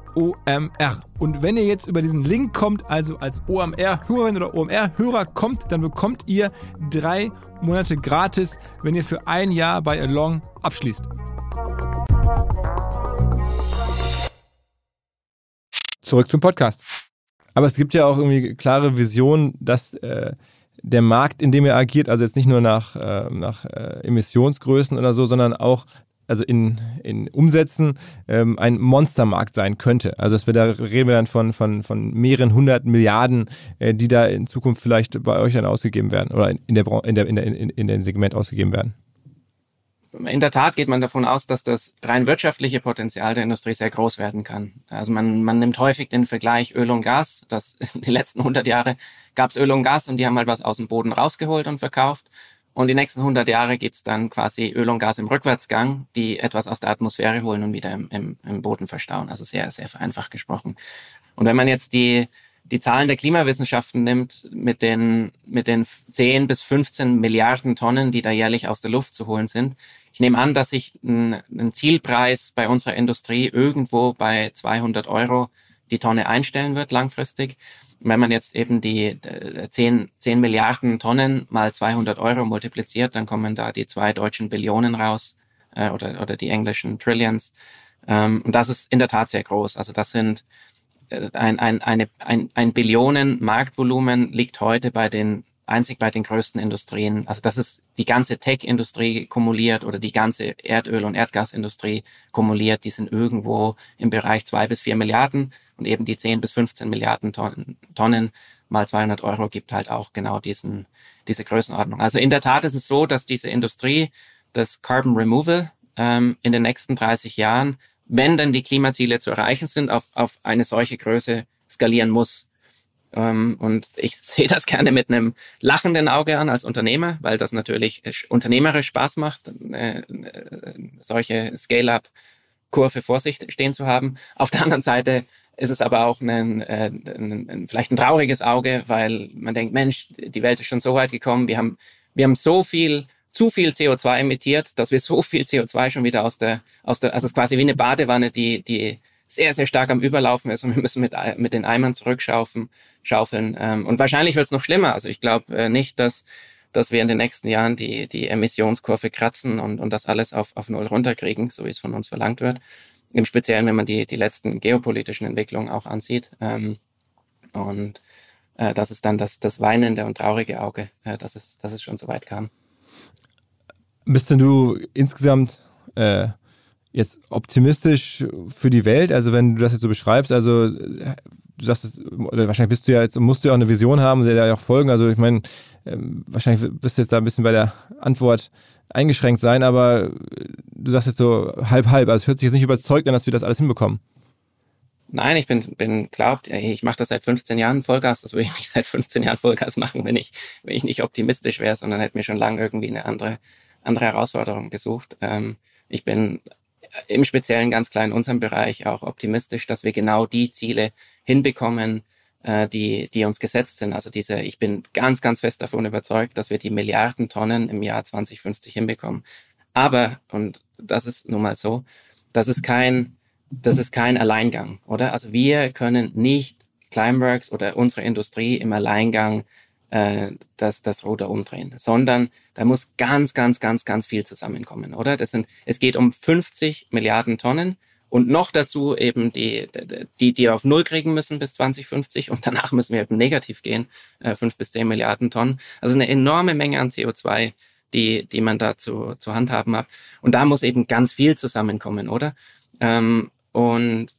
S1: OMR. Und wenn ihr jetzt über diesen Link kommt, also als OMR-Hörerin oder OMR-Hörer kommt, dann bekommt ihr drei Monate gratis, wenn ihr für ein Jahr bei Along abschließt. Zurück zum Podcast. Aber es gibt ja auch irgendwie klare Visionen, dass äh, der Markt, in dem er agiert, also jetzt nicht nur nach, äh, nach äh, Emissionsgrößen oder so, sondern auch also in, in Umsätzen ähm, ein Monstermarkt sein könnte. Also dass wir da reden wir dann von, von, von mehreren hundert Milliarden, äh, die da in Zukunft vielleicht bei euch dann ausgegeben werden oder in, der, in, der, in, der, in, in dem Segment ausgegeben werden.
S2: In der Tat geht man davon aus, dass das rein wirtschaftliche Potenzial der Industrie sehr groß werden kann. Also man, man nimmt häufig den Vergleich Öl und Gas. Das die letzten 100 Jahre gab es Öl und Gas und die haben halt was aus dem Boden rausgeholt und verkauft. Und die nächsten 100 Jahre gibt's dann quasi Öl und Gas im Rückwärtsgang, die etwas aus der Atmosphäre holen und wieder im, im, im Boden verstauen. Also sehr, sehr vereinfacht gesprochen. Und wenn man jetzt die, die Zahlen der Klimawissenschaften nimmt, mit den, mit den 10 bis 15 Milliarden Tonnen, die da jährlich aus der Luft zu holen sind, ich nehme an, dass sich ein, ein Zielpreis bei unserer Industrie irgendwo bei 200 Euro die Tonne einstellen wird langfristig wenn man jetzt eben die 10, 10 Milliarden Tonnen mal 200 Euro multipliziert, dann kommen da die zwei deutschen Billionen raus äh, oder, oder die englischen Trillions. Ähm, und das ist in der Tat sehr groß. Also das sind äh, ein, ein, eine, ein, ein Billionen Marktvolumen liegt heute bei den einzig bei den größten Industrien. Also das ist die ganze Tech-Industrie kumuliert oder die ganze Erdöl- und Erdgasindustrie kumuliert. Die sind irgendwo im Bereich zwei bis vier Milliarden und eben die 10 bis 15 Milliarden Tonnen, Tonnen mal 200 Euro gibt halt auch genau diesen, diese Größenordnung. Also in der Tat ist es so, dass diese Industrie das Carbon Removal ähm, in den nächsten 30 Jahren, wenn dann die Klimaziele zu erreichen sind, auf, auf eine solche Größe skalieren muss. Ähm, und ich sehe das gerne mit einem lachenden Auge an als Unternehmer, weil das natürlich unternehmerisch Spaß macht, äh, äh, solche Scale-up-Kurve vor sich stehen zu haben. Auf der anderen Seite ist es aber auch ein, äh, ein, ein, vielleicht ein trauriges Auge, weil man denkt, Mensch, die Welt ist schon so weit gekommen, wir haben, wir haben so viel, zu viel CO2 emittiert, dass wir so viel CO2 schon wieder aus der, aus der, also es ist quasi wie eine Badewanne, die, die sehr, sehr stark am Überlaufen ist und wir müssen mit, mit den Eimern zurückschaufeln. Schaufeln. Ähm, und wahrscheinlich wird es noch schlimmer. Also ich glaube äh, nicht, dass, dass wir in den nächsten Jahren die, die Emissionskurve kratzen und, und das alles auf, auf Null runterkriegen, so wie es von uns verlangt wird. Im Speziellen, wenn man die, die letzten geopolitischen Entwicklungen auch ansieht. Ähm, und äh, das ist dann das, das weinende und traurige Auge, äh, dass, es, dass es schon so weit kam.
S1: Bist denn du insgesamt äh, jetzt optimistisch für die Welt? Also wenn du das jetzt so beschreibst, also du sagst oder wahrscheinlich bist du ja jetzt, musst du ja auch eine Vision haben, der ja auch folgen. Also ich meine, ähm, wahrscheinlich bist du jetzt da ein bisschen bei der Antwort eingeschränkt sein, aber du sagst jetzt so halb halb. Also es hört sich jetzt nicht überzeugt an, dass wir das alles hinbekommen.
S2: Nein, ich bin, bin glaubt, ich mache das seit 15 Jahren Vollgas. Das würde ich nicht seit 15 Jahren Vollgas machen, wenn ich, wenn ich nicht optimistisch wäre, sondern hätte mir schon lange irgendwie eine andere, andere Herausforderung gesucht. Ähm, ich bin im Speziellen ganz klar in unserem Bereich auch optimistisch, dass wir genau die Ziele hinbekommen, äh, die, die uns gesetzt sind. Also diese, ich bin ganz, ganz fest davon überzeugt, dass wir die Milliarden Tonnen im Jahr 2050 hinbekommen. Aber, und das ist nun mal so, das ist kein, das ist kein Alleingang, oder? Also wir können nicht Climeworks oder unsere Industrie im Alleingang äh, das, Ruder umdrehen, sondern da muss ganz, ganz, ganz, ganz viel zusammenkommen, oder? Das sind, es geht um 50 Milliarden Tonnen und noch dazu eben die, die, die auf Null kriegen müssen bis 2050 und danach müssen wir eben negativ gehen, äh, 5 bis 10 Milliarden Tonnen. Also eine enorme Menge an CO2, die, die man da zu, zu handhaben hat. Und da muss eben ganz viel zusammenkommen, oder? Ähm, und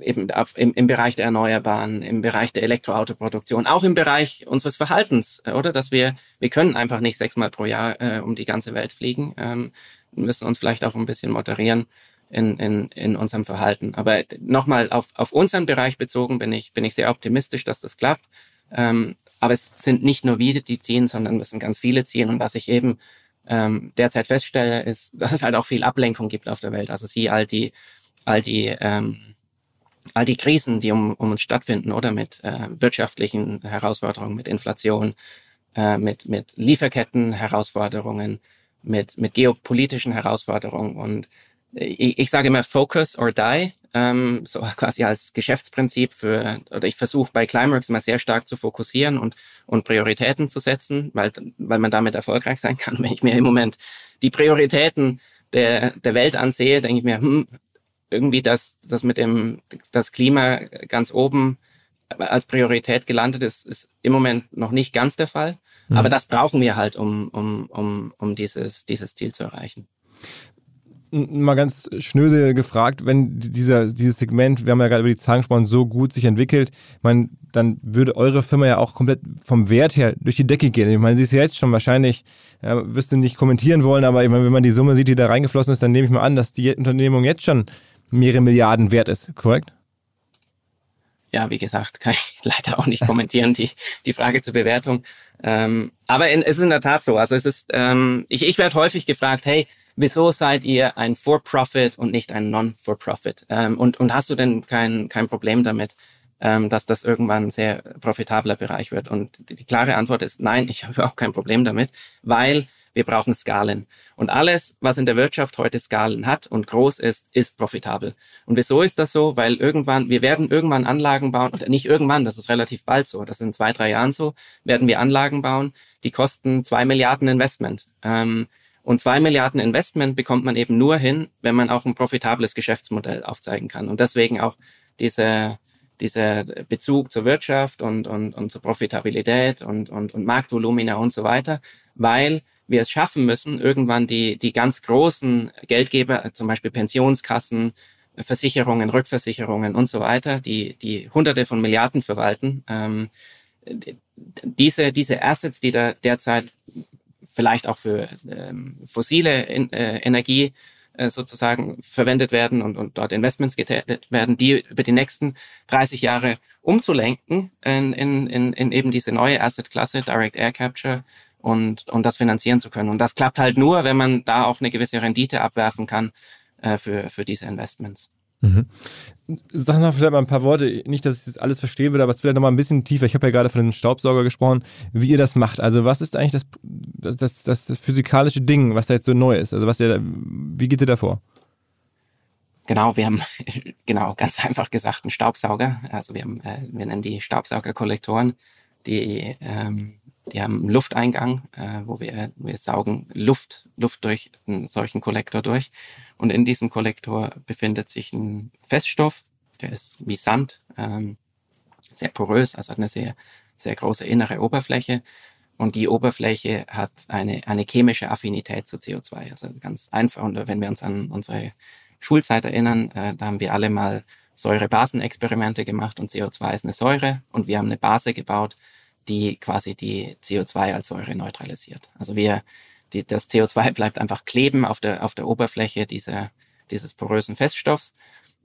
S2: eben auf, im, im Bereich der Erneuerbaren, im Bereich der Elektroautoproduktion, auch im Bereich unseres Verhaltens, äh, oder? Dass wir, wir können einfach nicht sechsmal pro Jahr äh, um die ganze Welt fliegen, ähm, müssen uns vielleicht auch ein bisschen moderieren in, in, in unserem Verhalten. Aber nochmal auf, auf unseren Bereich bezogen bin ich, bin ich sehr optimistisch, dass das klappt. Ähm, aber es sind nicht nur wir, die ziehen, sondern müssen ganz viele ziehen. Und was ich eben ähm, derzeit feststelle, ist, dass es halt auch viel Ablenkung gibt auf der Welt. Also sie all die, all die ähm, all die Krisen, die um, um uns stattfinden, oder mit äh, wirtschaftlichen Herausforderungen, mit Inflation, äh, mit, mit Lieferketten-Herausforderungen, mit, mit geopolitischen Herausforderungen. Und ich, ich sage immer Focus or Die, ähm, so quasi als Geschäftsprinzip für, oder ich versuche bei Climeworks immer sehr stark zu fokussieren und, und Prioritäten zu setzen, weil, weil man damit erfolgreich sein kann. Wenn ich mir im Moment die Prioritäten der, der Welt ansehe, denke ich mir, hm, irgendwie das, das mit dem, das Klima ganz oben als Priorität gelandet ist, ist im Moment noch nicht ganz der Fall. Mhm. Aber das brauchen wir halt, um, um, um, um dieses, dieses Ziel zu erreichen
S1: mal ganz schnöse gefragt, wenn dieser, dieses Segment, wir haben ja gerade über die Zahlen gesprochen, so gut sich entwickelt, man, dann würde eure Firma ja auch komplett vom Wert her durch die Decke gehen. Ich meine, sie ist ja jetzt schon wahrscheinlich, ja, wirst du nicht kommentieren wollen, aber ich meine, wenn man die Summe sieht, die da reingeflossen ist, dann nehme ich mal an, dass die Unternehmung jetzt schon mehrere Milliarden wert ist, korrekt?
S2: Ja, wie gesagt, kann ich leider auch nicht kommentieren, die, die Frage zur Bewertung. Ähm, aber in, es ist in der Tat so. Also es ist, ähm, ich, ich werde häufig gefragt, hey, wieso seid ihr ein For-Profit und nicht ein Non-For-Profit? Ähm, und, und hast du denn kein, kein Problem damit, ähm, dass das irgendwann ein sehr profitabler Bereich wird? Und die, die klare Antwort ist nein, ich habe überhaupt kein Problem damit, weil wir brauchen Skalen. Und alles, was in der Wirtschaft heute Skalen hat und groß ist, ist profitabel. Und wieso ist das so? Weil irgendwann, wir werden irgendwann Anlagen bauen, oder nicht irgendwann, das ist relativ bald so, das ist in zwei, drei Jahren so, werden wir Anlagen bauen, die kosten zwei Milliarden Investment. Ähm, und zwei Milliarden Investment bekommt man eben nur hin, wenn man auch ein profitables Geschäftsmodell aufzeigen kann. Und deswegen auch diese, dieser Bezug zur Wirtschaft und, und, und zur Profitabilität und, und, und Marktvolumina und so weiter, weil wir es schaffen müssen, irgendwann die, die ganz großen Geldgeber, zum Beispiel Pensionskassen, Versicherungen, Rückversicherungen und so weiter, die, die hunderte von Milliarden verwalten, ähm, diese, diese Assets, die da derzeit vielleicht auch für ähm, fossile in, äh, Energie äh, sozusagen verwendet werden und, und dort Investments getätigt werden, die über die nächsten 30 Jahre umzulenken in, in, in, in eben diese neue Asset-Klasse, Direct Air Capture, und, und das finanzieren zu können. Und das klappt halt nur, wenn man da auch eine gewisse Rendite abwerfen kann äh, für, für diese Investments. Mhm.
S1: Sag noch vielleicht mal ein paar Worte, nicht, dass ich das alles verstehen würde, aber es vielleicht noch mal ein bisschen tiefer. Ich habe ja gerade von dem Staubsauger gesprochen, wie ihr das macht. Also was ist eigentlich das, das, das physikalische Ding, was da jetzt so neu ist? Also was ihr, wie geht ihr da vor?
S2: Genau, wir haben genau ganz einfach gesagt einen Staubsauger. Also wir haben, äh, wir nennen die Staubsaugerkollektoren, die ähm, die haben einen Lufteingang, äh, wo wir, wir saugen Luft, Luft durch einen solchen Kollektor durch. Und in diesem Kollektor befindet sich ein Feststoff, der ist wie Sand, ähm, sehr porös, also hat eine sehr, sehr große innere Oberfläche. Und die Oberfläche hat eine, eine chemische Affinität zu CO2. Also ganz einfach. Und wenn wir uns an unsere Schulzeit erinnern, äh, da haben wir alle mal Säure-Basen-Experimente gemacht und CO2 ist eine Säure und wir haben eine Base gebaut, die quasi die CO2 als Säure neutralisiert. Also wir, die, das CO2 bleibt einfach kleben auf der, auf der Oberfläche dieser, dieses porösen Feststoffs.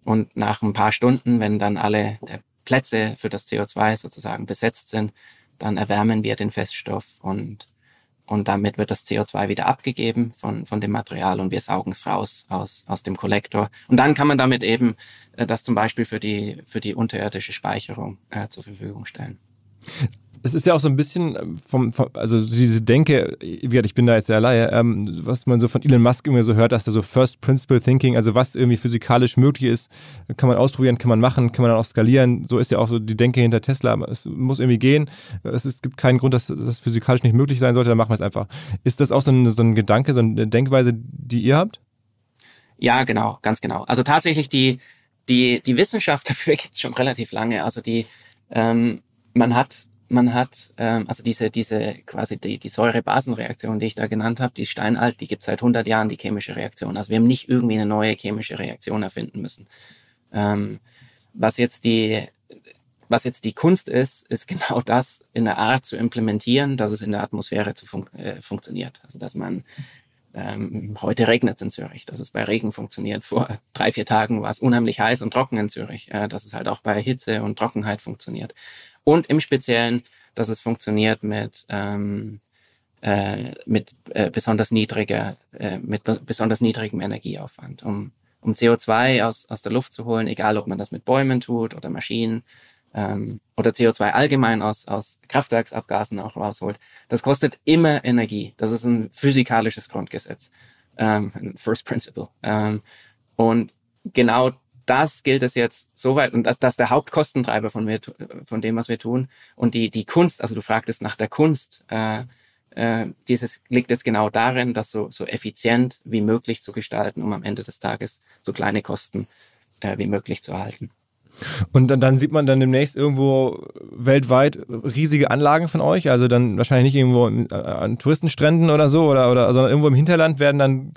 S2: Und nach ein paar Stunden, wenn dann alle Plätze für das CO2 sozusagen besetzt sind, dann erwärmen wir den Feststoff und, und damit wird das CO2 wieder abgegeben von, von dem Material und wir saugen es raus aus, aus dem Kollektor. Und dann kann man damit eben äh, das zum Beispiel für die, für die unterirdische Speicherung äh, zur Verfügung stellen
S1: es ist ja auch so ein bisschen ähm, vom, vom also diese Denke, wie gesagt, ich bin da jetzt sehr Laie, ähm, was man so von Elon Musk immer so hört, dass da so First Principle Thinking, also was irgendwie physikalisch möglich ist, kann man ausprobieren, kann man machen, kann man dann auch skalieren. So ist ja auch so die Denke hinter Tesla. Es muss irgendwie gehen. Es, ist, es gibt keinen Grund, dass das physikalisch nicht möglich sein sollte, dann machen wir es einfach. Ist das auch so ein, so ein Gedanke, so eine Denkweise, die ihr habt?
S2: Ja, genau, ganz genau. Also tatsächlich die, die, die Wissenschaft dafür gibt es schon relativ lange. Also die, ähm, man hat man hat, ähm, also diese, diese quasi die, die Säure-Basen-Reaktion, die ich da genannt habe, die steinalt, die gibt seit 100 Jahren, die chemische Reaktion. Also wir haben nicht irgendwie eine neue chemische Reaktion erfinden müssen. Ähm, was jetzt die, was jetzt die Kunst ist, ist genau das in der Art zu implementieren, dass es in der Atmosphäre zu fun äh, funktioniert. Also dass man ähm, heute regnet es in Zürich, dass es bei Regen funktioniert. Vor drei, vier Tagen war es unheimlich heiß und trocken in Zürich, äh, dass es halt auch bei Hitze und Trockenheit funktioniert. Und im Speziellen, dass es funktioniert mit, ähm, äh, mit äh, besonders niedriger, äh, mit besonders niedrigem Energieaufwand, um, um CO2 aus, aus der Luft zu holen, egal ob man das mit Bäumen tut oder Maschinen ähm, oder CO2 allgemein aus, aus Kraftwerksabgasen auch rausholt, das kostet immer Energie. Das ist ein physikalisches Grundgesetz, ähm, First Principle. Ähm, und genau das gilt es jetzt soweit und das, das ist der Hauptkostentreiber von, mir, von dem, was wir tun. Und die, die Kunst, also du fragtest nach der Kunst, äh, äh, dieses liegt jetzt genau darin, das so, so effizient wie möglich zu gestalten, um am Ende des Tages so kleine Kosten äh, wie möglich zu erhalten.
S1: Und dann, dann, sieht man dann demnächst irgendwo weltweit riesige Anlagen von euch, also dann wahrscheinlich nicht irgendwo an Touristenstränden oder so, oder, oder sondern irgendwo im Hinterland werden dann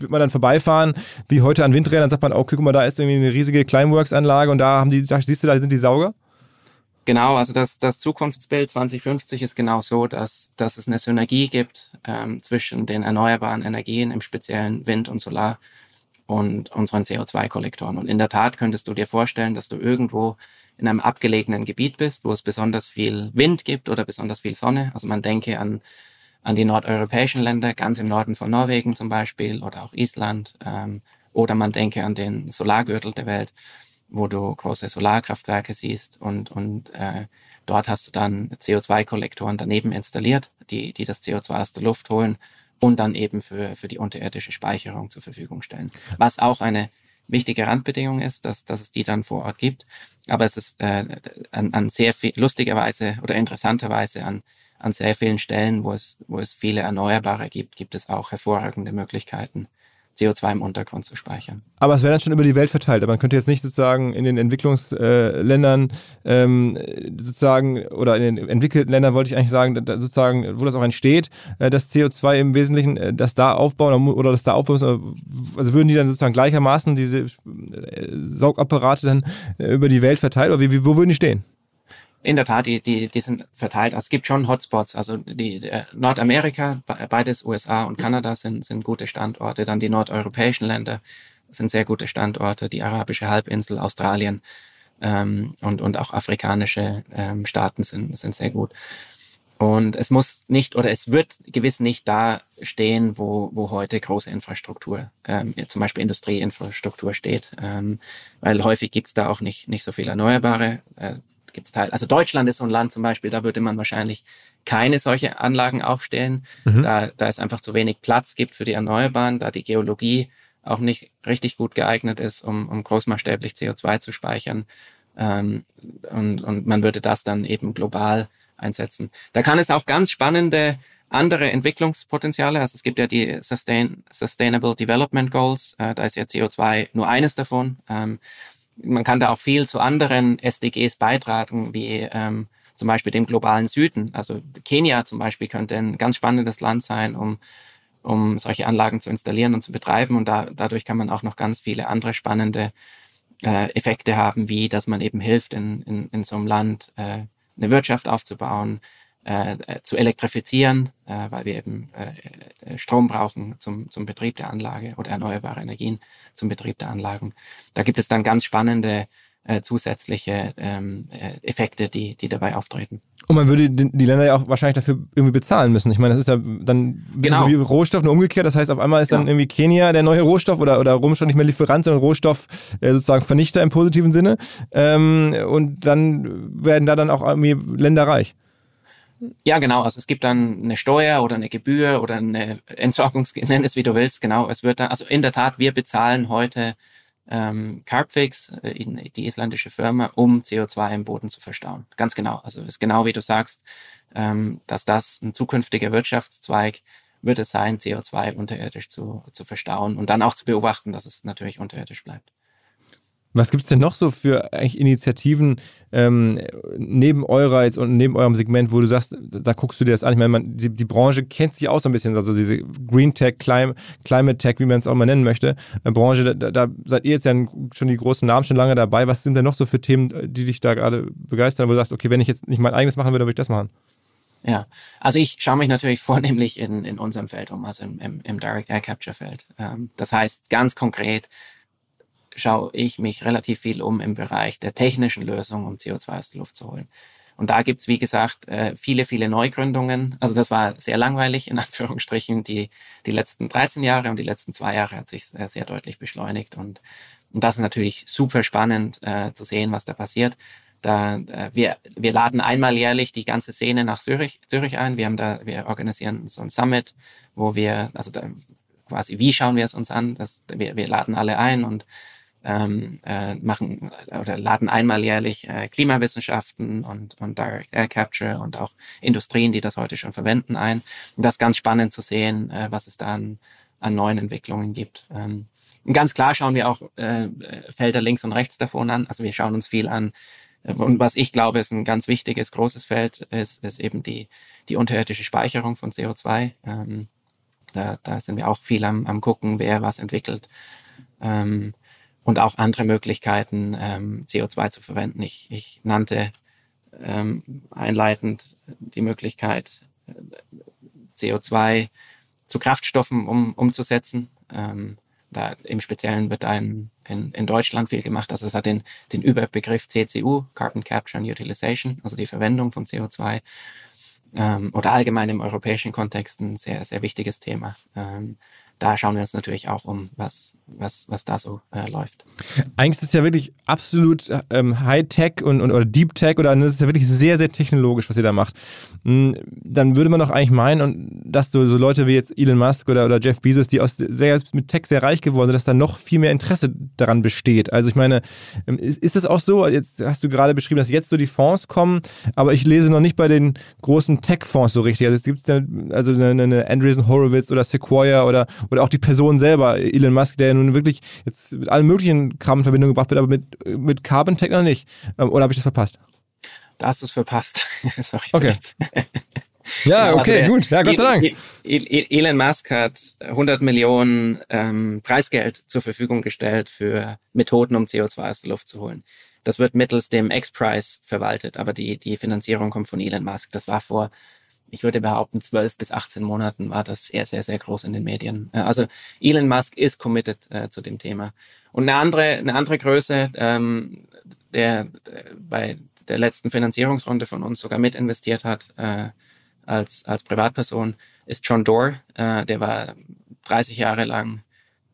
S1: wird man dann vorbeifahren, wie heute an Windrädern, dann sagt man, okay, guck mal, da ist irgendwie eine riesige Climeworks-Anlage und da haben die, da siehst du, da sind die Sauger.
S2: Genau, also das, das Zukunftsbild 2050 ist genau so, dass, dass es eine Synergie gibt ähm, zwischen den erneuerbaren Energien, im speziellen Wind und Solar und unseren CO2-Kollektoren. Und in der Tat könntest du dir vorstellen, dass du irgendwo in einem abgelegenen Gebiet bist, wo es besonders viel Wind gibt oder besonders viel Sonne. Also man denke an, an die nordeuropäischen Länder, ganz im Norden von Norwegen zum Beispiel oder auch Island. Ähm, oder man denke an den Solargürtel der Welt wo du große Solarkraftwerke siehst und, und äh, dort hast du dann CO2-Kollektoren daneben installiert, die, die das CO2 aus der Luft holen und dann eben für, für die unterirdische Speicherung zur Verfügung stellen. Was auch eine wichtige Randbedingung ist, dass, dass es die dann vor Ort gibt. Aber es ist äh, an, an sehr viel, lustigerweise oder interessanterweise an, an sehr vielen Stellen, wo es, wo es viele Erneuerbare gibt, gibt es auch hervorragende Möglichkeiten, CO2 im Untergrund zu speichern.
S1: Aber es wäre dann schon über die Welt verteilt. Aber man könnte jetzt nicht sozusagen in den Entwicklungsländern ähm, sozusagen oder in den entwickelten Ländern wollte ich eigentlich sagen, sozusagen, wo das auch entsteht, äh, das CO2 im Wesentlichen, äh, das da aufbauen oder das da aufbauen müssen. Also würden die dann sozusagen gleichermaßen diese äh, Saugapparate dann über die Welt verteilt oder wie, wo würden die stehen?
S2: In der Tat, die, die, die sind verteilt. Es gibt schon Hotspots. Also die, die Nordamerika, beides USA und Kanada sind, sind gute Standorte. Dann die nordeuropäischen Länder sind sehr gute Standorte. Die arabische Halbinsel, Australien ähm, und, und auch afrikanische ähm, Staaten sind, sind sehr gut. Und es muss nicht oder es wird gewiss nicht da stehen, wo, wo heute große Infrastruktur, ähm, zum Beispiel Industrieinfrastruktur steht, ähm, weil häufig gibt's da auch nicht, nicht so viel Erneuerbare. Äh, gibt's Teil. Also Deutschland ist so ein Land zum Beispiel, da würde man wahrscheinlich keine solche Anlagen aufstellen, mhm. da, da es einfach zu wenig Platz gibt für die Erneuerbaren, da die Geologie auch nicht richtig gut geeignet ist, um, um großmaßstäblich CO2 zu speichern. Ähm, und, und man würde das dann eben global einsetzen. Da kann es auch ganz spannende andere Entwicklungspotenziale. Also es gibt ja die Sustain, Sustainable Development Goals. Äh, da ist ja CO2 nur eines davon. Ähm, man kann da auch viel zu anderen SDGs beitragen, wie ähm, zum Beispiel dem globalen Süden. Also Kenia zum Beispiel könnte ein ganz spannendes Land sein, um, um solche Anlagen zu installieren und zu betreiben. Und da, dadurch kann man auch noch ganz viele andere spannende äh, Effekte haben, wie dass man eben hilft, in, in, in so einem Land äh, eine Wirtschaft aufzubauen, äh, äh, zu elektrifizieren, äh, weil wir eben äh, äh, Strom brauchen zum, zum Betrieb der Anlage oder erneuerbare Energien zum Betrieb der Anlagen. Da gibt es dann ganz spannende äh, zusätzliche ähm, äh, Effekte, die, die dabei auftreten.
S1: Und man würde die, die, Länder ja auch wahrscheinlich dafür irgendwie bezahlen müssen. Ich meine, das ist ja dann genau. so wie Rohstoff nur umgekehrt. Das heißt, auf einmal ist genau. dann irgendwie Kenia der neue Rohstoff oder, oder Rohstoff nicht mehr Lieferant, sondern Rohstoff äh, sozusagen Vernichter im positiven Sinne. Ähm, und dann werden da dann auch irgendwie Länder reich.
S2: Ja, genau. Also es gibt dann eine Steuer oder eine Gebühr oder eine Entsorgungs, nenn es wie du willst. Genau. Es wird dann, also in der Tat, wir bezahlen heute ähm, Carbfix, äh, die isländische Firma, um CO2 im Boden zu verstauen. Ganz genau. Also es ist genau wie du sagst, ähm, dass das ein zukünftiger Wirtschaftszweig wird es sein, CO2 unterirdisch zu, zu verstauen und dann auch zu beobachten, dass es natürlich unterirdisch bleibt.
S1: Was gibt es denn noch so für eigentlich Initiativen ähm, neben eurer jetzt und neben eurem Segment, wo du sagst, da guckst du dir das an? Ich meine, man, die, die Branche kennt sich auch so ein bisschen, also diese Green Tech, Clim Climate Tech, wie man es auch mal nennen möchte. Äh, Branche, da, da, seid ihr jetzt ja schon die großen Namen schon lange dabei. Was sind denn noch so für Themen, die dich da gerade begeistern, wo du sagst, okay, wenn ich jetzt nicht mein eigenes machen würde, würde ich das machen?
S2: Ja, also ich schaue mich natürlich vornehmlich in, in unserem Feld um, also im, im, im Direct Air Capture Feld. Ähm, das heißt ganz konkret, schaue ich mich relativ viel um im Bereich der technischen Lösung, um CO2 aus der Luft zu holen. Und da gibt's wie gesagt, äh, viele, viele Neugründungen. Also das war sehr langweilig, in Anführungsstrichen, die, die letzten 13 Jahre und die letzten zwei Jahre hat sich sehr, sehr deutlich beschleunigt. Und, und das ist natürlich super spannend äh, zu sehen, was da passiert. Da, äh, wir, wir laden einmal jährlich die ganze Szene nach Zürich, Zürich ein. Wir haben da, wir organisieren so ein Summit, wo wir, also da, quasi, wie schauen wir es uns an? Das, wir, wir laden alle ein und ähm, äh, machen oder laden einmal jährlich äh, Klimawissenschaften und, und Direct Air Capture und auch Industrien, die das heute schon verwenden, ein. Und das ist ganz spannend zu sehen, äh, was es da an, an neuen Entwicklungen gibt. Ähm, ganz klar schauen wir auch äh, Felder links und rechts davon an. Also wir schauen uns viel an. Äh, und was ich glaube, ist ein ganz wichtiges, großes Feld, ist, ist eben die, die unterirdische Speicherung von CO2. Ähm, da, da sind wir auch viel am, am gucken, wer was entwickelt. Ähm, und auch andere Möglichkeiten, ähm, CO2 zu verwenden. Ich, ich nannte ähm, einleitend die Möglichkeit, äh, CO2 zu Kraftstoffen um, umzusetzen. Ähm, da im Speziellen wird ein, in, in Deutschland viel gemacht. Also es hat den, den Überbegriff CCU, Carbon Capture and Utilization, also die Verwendung von CO2 ähm, oder allgemein im europäischen Kontext ein sehr, sehr wichtiges Thema. Ähm, da schauen wir uns natürlich auch um, was, was, was da so äh, läuft.
S1: Eigentlich ist es ja wirklich absolut ähm, High-Tech und, und, oder Deep-Tech oder das ist ja wirklich sehr, sehr technologisch, was ihr da macht. Hm, dann würde man doch eigentlich meinen, dass so, so Leute wie jetzt Elon Musk oder, oder Jeff Bezos, die aus sehr, mit Tech sehr reich geworden sind, dass da noch viel mehr Interesse daran besteht. Also ich meine, ähm, ist, ist das auch so? Jetzt hast du gerade beschrieben, dass jetzt so die Fonds kommen, aber ich lese noch nicht bei den großen Tech-Fonds so richtig. Also es gibt also eine, eine Andreessen Horowitz oder Sequoia oder oder auch die Person selber, Elon Musk, der ja nun wirklich jetzt mit allen möglichen Kram in Verbindung gebracht wird, aber mit, mit Carbon Tech noch nicht. Ähm, oder habe ich das verpasst?
S2: Da hast du es verpasst. Sorry.
S1: Okay. ja, okay, also gut. Ja, Gott sei Dank.
S2: Elon Musk hat 100 Millionen ähm, Preisgeld zur Verfügung gestellt für Methoden, um CO2 aus der Luft zu holen. Das wird mittels dem X-Prize verwaltet, aber die, die Finanzierung kommt von Elon Musk. Das war vor ich würde behaupten, 12 bis 18 Monaten war das sehr, sehr, sehr groß in den Medien. Äh, also Elon Musk ist committed äh, zu dem Thema. Und eine andere, eine andere Größe, ähm, der, der bei der letzten Finanzierungsrunde von uns sogar mit investiert hat äh, als, als Privatperson, ist John Doerr. Äh, der war 30 Jahre lang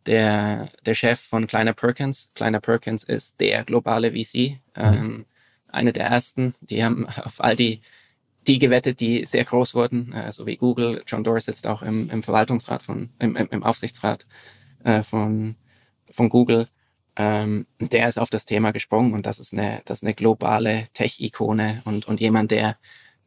S2: der, der Chef von Kleiner Perkins. Kleiner Perkins ist der globale VC, ähm, mhm. eine der ersten. Die haben auf all die die gewettet, die sehr groß wurden, äh, so wie Google. John Doerr sitzt auch im, im Verwaltungsrat von, im, im Aufsichtsrat äh, von, von Google. Ähm, der ist auf das Thema gesprungen und das ist eine, das ist eine globale Tech-Ikone und, und jemand, der,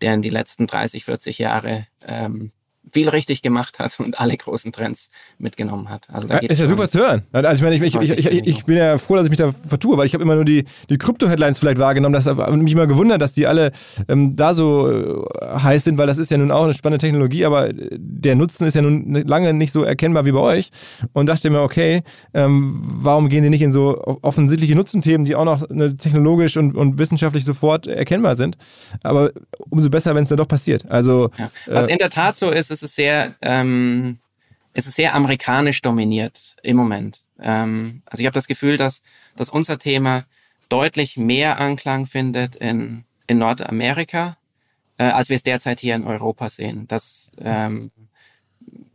S2: der in die letzten 30, 40 Jahre ähm, viel richtig gemacht hat und alle großen Trends mitgenommen hat.
S1: Also da ja, ist ja super zu hören. Also ich meine, ich, ich, ich, ich, bin ja froh, dass ich mich da vertue, weil ich habe immer nur die, die Krypto-Headlines vielleicht wahrgenommen. Das hat mich immer gewundert, dass die alle ähm, da so äh, heiß sind, weil das ist ja nun auch eine spannende Technologie, aber der Nutzen ist ja nun lange nicht so erkennbar wie bei euch. Und dachte mir, okay, ähm, warum gehen die nicht in so offensichtliche Nutzenthemen, die auch noch ne, technologisch und, und wissenschaftlich sofort erkennbar sind? Aber umso besser, wenn es dann doch passiert. Also,
S2: ja. Was äh, in der Tat so ist, es ist sehr, ähm, es ist sehr amerikanisch dominiert im Moment. Ähm, also ich habe das Gefühl, dass, dass unser Thema deutlich mehr Anklang findet in, in Nordamerika, äh, als wir es derzeit hier in Europa sehen. Das, ähm,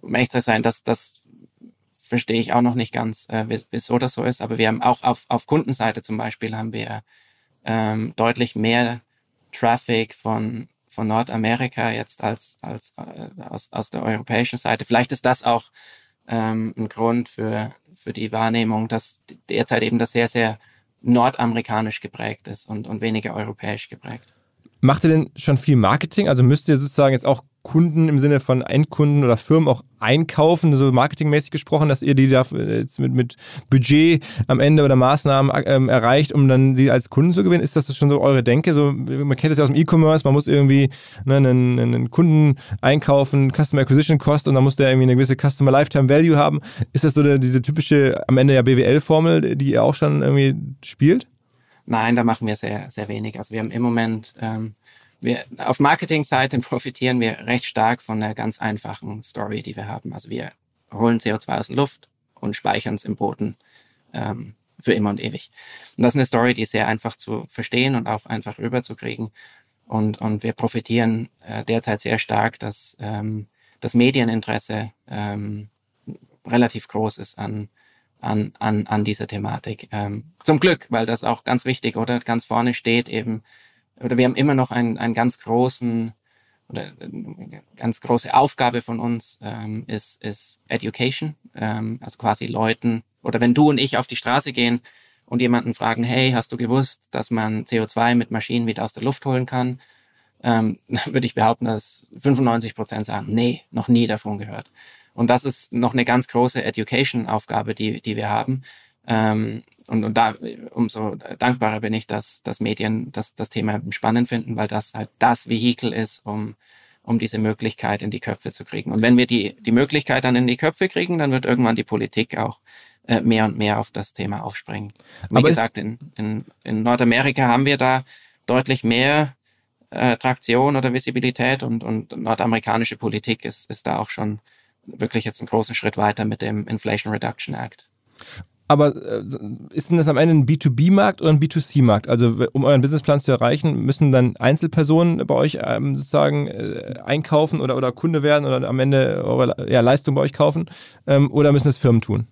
S2: um echt zu sein, das, das verstehe ich auch noch nicht ganz, äh, wieso das so ist. Aber wir haben auch auf, auf Kundenseite zum Beispiel haben wir ähm, deutlich mehr Traffic von von Nordamerika jetzt als, als äh, aus, aus der europäischen Seite. Vielleicht ist das auch ähm, ein Grund für, für die Wahrnehmung, dass derzeit eben das sehr, sehr nordamerikanisch geprägt ist und, und weniger europäisch geprägt.
S1: Macht ihr denn schon viel Marketing? Also müsst ihr sozusagen jetzt auch Kunden im Sinne von Endkunden oder Firmen auch einkaufen, so marketingmäßig gesprochen, dass ihr die da jetzt mit, mit Budget am Ende oder Maßnahmen ähm, erreicht, um dann sie als Kunden zu gewinnen? Ist das schon so eure Denke? So, man kennt das ja aus dem E-Commerce, man muss irgendwie ne, einen, einen Kunden einkaufen, Customer Acquisition Cost und dann muss der irgendwie eine gewisse Customer Lifetime Value haben. Ist das so der, diese typische am Ende ja BWL-Formel, die ihr auch schon irgendwie spielt?
S2: Nein, da machen wir sehr, sehr wenig. Also wir haben im Moment ähm, wir, auf Marketingseite profitieren wir recht stark von der ganz einfachen Story, die wir haben. Also wir holen CO2 aus der Luft und speichern es im Boden ähm, für immer und ewig. Und das ist eine Story, die ist sehr einfach zu verstehen und auch einfach rüberzukriegen. Und, und wir profitieren äh, derzeit sehr stark, dass ähm, das Medieninteresse ähm, relativ groß ist an, an, an, an dieser Thematik. Ähm, zum Glück, weil das auch ganz wichtig oder ganz vorne steht eben, oder wir haben immer noch einen, einen ganz großen oder eine ganz große Aufgabe von uns ähm, ist, ist Education, ähm, also quasi Leuten, oder wenn du und ich auf die Straße gehen und jemanden fragen, hey, hast du gewusst, dass man CO2 mit Maschinen wieder aus der Luft holen kann? Ähm, würde ich behaupten, dass 95 Prozent sagen, nee, noch nie davon gehört. Und das ist noch eine ganz große Education-Aufgabe, die, die wir haben. Ähm, und, und da umso dankbarer bin ich, dass, dass Medien das, das Thema spannend finden, weil das halt das Vehikel ist, um, um diese Möglichkeit in die Köpfe zu kriegen. Und wenn wir die, die Möglichkeit dann in die Köpfe kriegen, dann wird irgendwann die Politik auch äh, mehr und mehr auf das Thema aufspringen. Wie Aber gesagt, in, in, in Nordamerika haben wir da deutlich mehr äh, Traktion oder Visibilität und, und nordamerikanische Politik ist, ist da auch schon wirklich jetzt einen großen Schritt weiter mit dem Inflation Reduction Act.
S1: Aber äh, ist denn das am Ende ein B2B-Markt oder ein B2C-Markt? Also um euren Businessplan zu erreichen, müssen dann Einzelpersonen bei euch ähm, sozusagen äh, einkaufen oder, oder Kunde werden oder am Ende eure ja, Leistung bei euch kaufen? Ähm, oder müssen das Firmen tun?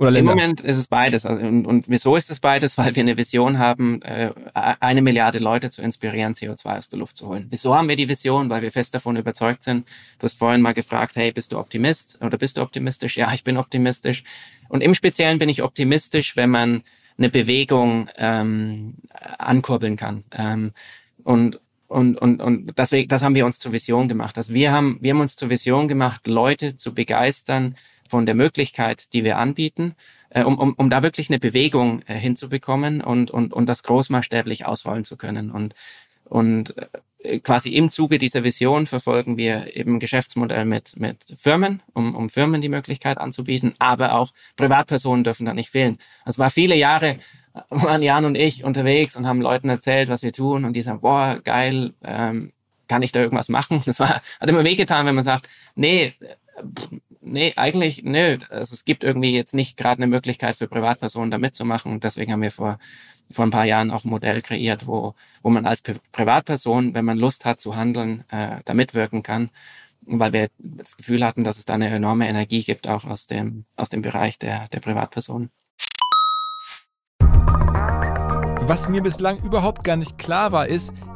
S2: Oder Im Moment ist es beides. Also, und, und wieso ist es beides? Weil wir eine Vision haben, äh, eine Milliarde Leute zu inspirieren, CO2 aus der Luft zu holen. Wieso haben wir die Vision? Weil wir fest davon überzeugt sind. Du hast vorhin mal gefragt, hey, bist du Optimist oder bist du optimistisch? Ja, ich bin optimistisch. Und im Speziellen bin ich optimistisch, wenn man eine Bewegung ähm, ankurbeln kann. Ähm, und und, und, und deswegen, das haben wir uns zur Vision gemacht. Also wir haben, wir haben uns zur Vision gemacht, Leute zu begeistern, von der Möglichkeit, die wir anbieten, äh, um, um, um da wirklich eine Bewegung äh, hinzubekommen und, und, und das großmaßstäblich ausrollen zu können. Und, und äh, quasi im Zuge dieser Vision verfolgen wir eben Geschäftsmodell mit, mit Firmen, um, um Firmen die Möglichkeit anzubieten, aber auch Privatpersonen dürfen da nicht fehlen. Es war viele Jahre, äh, waren Jan und ich unterwegs und haben Leuten erzählt, was wir tun und die sagen, boah, geil, ähm, kann ich da irgendwas machen? Das war, hat immer wehgetan, wenn man sagt, nee, nee, eigentlich, nö. Also es gibt irgendwie jetzt nicht gerade eine Möglichkeit für Privatpersonen da mitzumachen. Und deswegen haben wir vor, vor ein paar Jahren auch ein Modell kreiert, wo, wo man als Privatperson, wenn man Lust hat zu handeln, äh, da mitwirken kann. Weil wir das Gefühl hatten, dass es da eine enorme Energie gibt, auch aus dem, aus dem Bereich der, der Privatpersonen.
S1: Was mir bislang überhaupt gar nicht klar war, ist,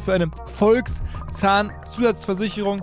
S1: für eine Volkszahnzusatzversicherung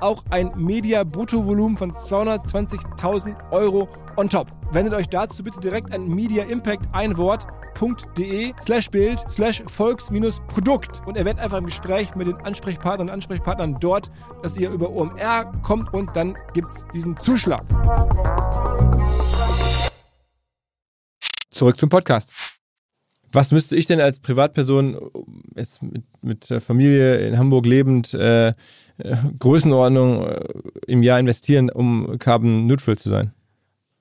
S1: auch ein Media-Bruttovolumen von 220.000 Euro on top. Wendet euch dazu bitte direkt an Media Impact ein Wort www.de slash Bild slash Volks-Produkt und erwähnt einfach im Gespräch mit den Ansprechpartnern und Ansprechpartnern dort, dass ihr über OMR kommt und dann gibt es diesen Zuschlag. Zurück zum Podcast. Was müsste ich denn als Privatperson jetzt mit, mit Familie in Hamburg lebend äh Größenordnung äh, im Jahr investieren, um carbon neutral zu sein?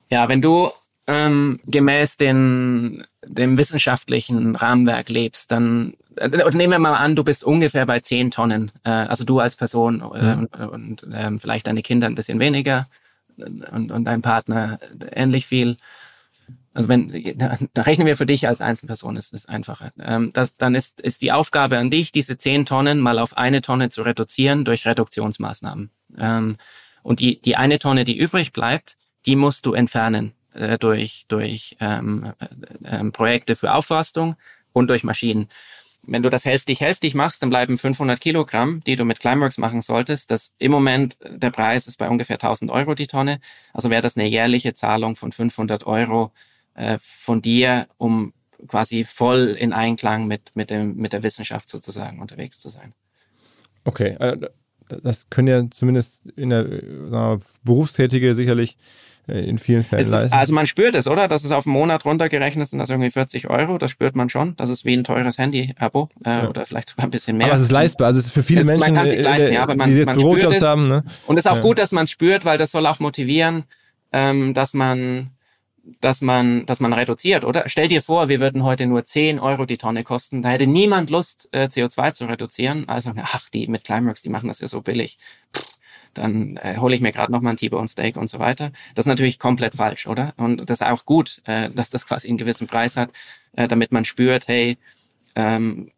S2: Ja, wenn du ähm, gemäß den, dem wissenschaftlichen Rahmenwerk lebst, dann äh, nehmen wir mal an, du bist ungefähr bei 10 Tonnen, äh, also du als Person äh, und, und äh, vielleicht deine Kinder ein bisschen weniger und, und dein Partner ähnlich viel. Also wenn, da rechnen wir für dich als Einzelperson, ist es einfacher. Ähm, das, dann ist, ist die Aufgabe an dich, diese 10 Tonnen mal auf eine Tonne zu reduzieren durch Reduktionsmaßnahmen. Ähm, und die, die eine Tonne, die übrig bleibt, die musst du entfernen äh, durch, durch ähm, äh, äh, Projekte für Aufforstung und durch Maschinen. wenn du das hälftig-hälftig machst, dann bleiben 500 Kilogramm, die du mit Climeworks machen solltest. Das im Moment, der Preis ist bei ungefähr 1000 Euro die Tonne. Also wäre das eine jährliche Zahlung von 500 Euro äh, von dir, um quasi voll in Einklang mit, mit, dem, mit der Wissenschaft sozusagen unterwegs zu sein.
S1: Okay, äh, das können ja zumindest in der wir, Berufstätige sicherlich äh, in vielen Fällen
S2: ist,
S1: leisten.
S2: Also man spürt es, oder? Das ist auf einen Monat runtergerechnet, sind das irgendwie 40 Euro. Das spürt man schon. Das ist wie ein teures Handy-Abo äh, ja. oder vielleicht sogar ein bisschen mehr.
S1: Aber es ist leistbar. Also es ist für viele
S2: es,
S1: Menschen,
S2: leisten, ja, man,
S1: die jetzt Bürojobs haben. Ne?
S2: Und es ist auch ja. gut, dass man es spürt, weil das soll auch motivieren, ähm, dass man dass man, dass man reduziert, oder? Stell dir vor, wir würden heute nur 10 Euro die Tonne kosten. Da hätte niemand Lust, äh, CO2 zu reduzieren. Also, ach, die mit Climeworks, die machen das ja so billig. Pff, dann äh, hole ich mir gerade noch mal ein T-Bone Steak und so weiter. Das ist natürlich komplett falsch, oder? Und das ist auch gut, äh, dass das quasi einen gewissen Preis hat, äh, damit man spürt, hey, ähm,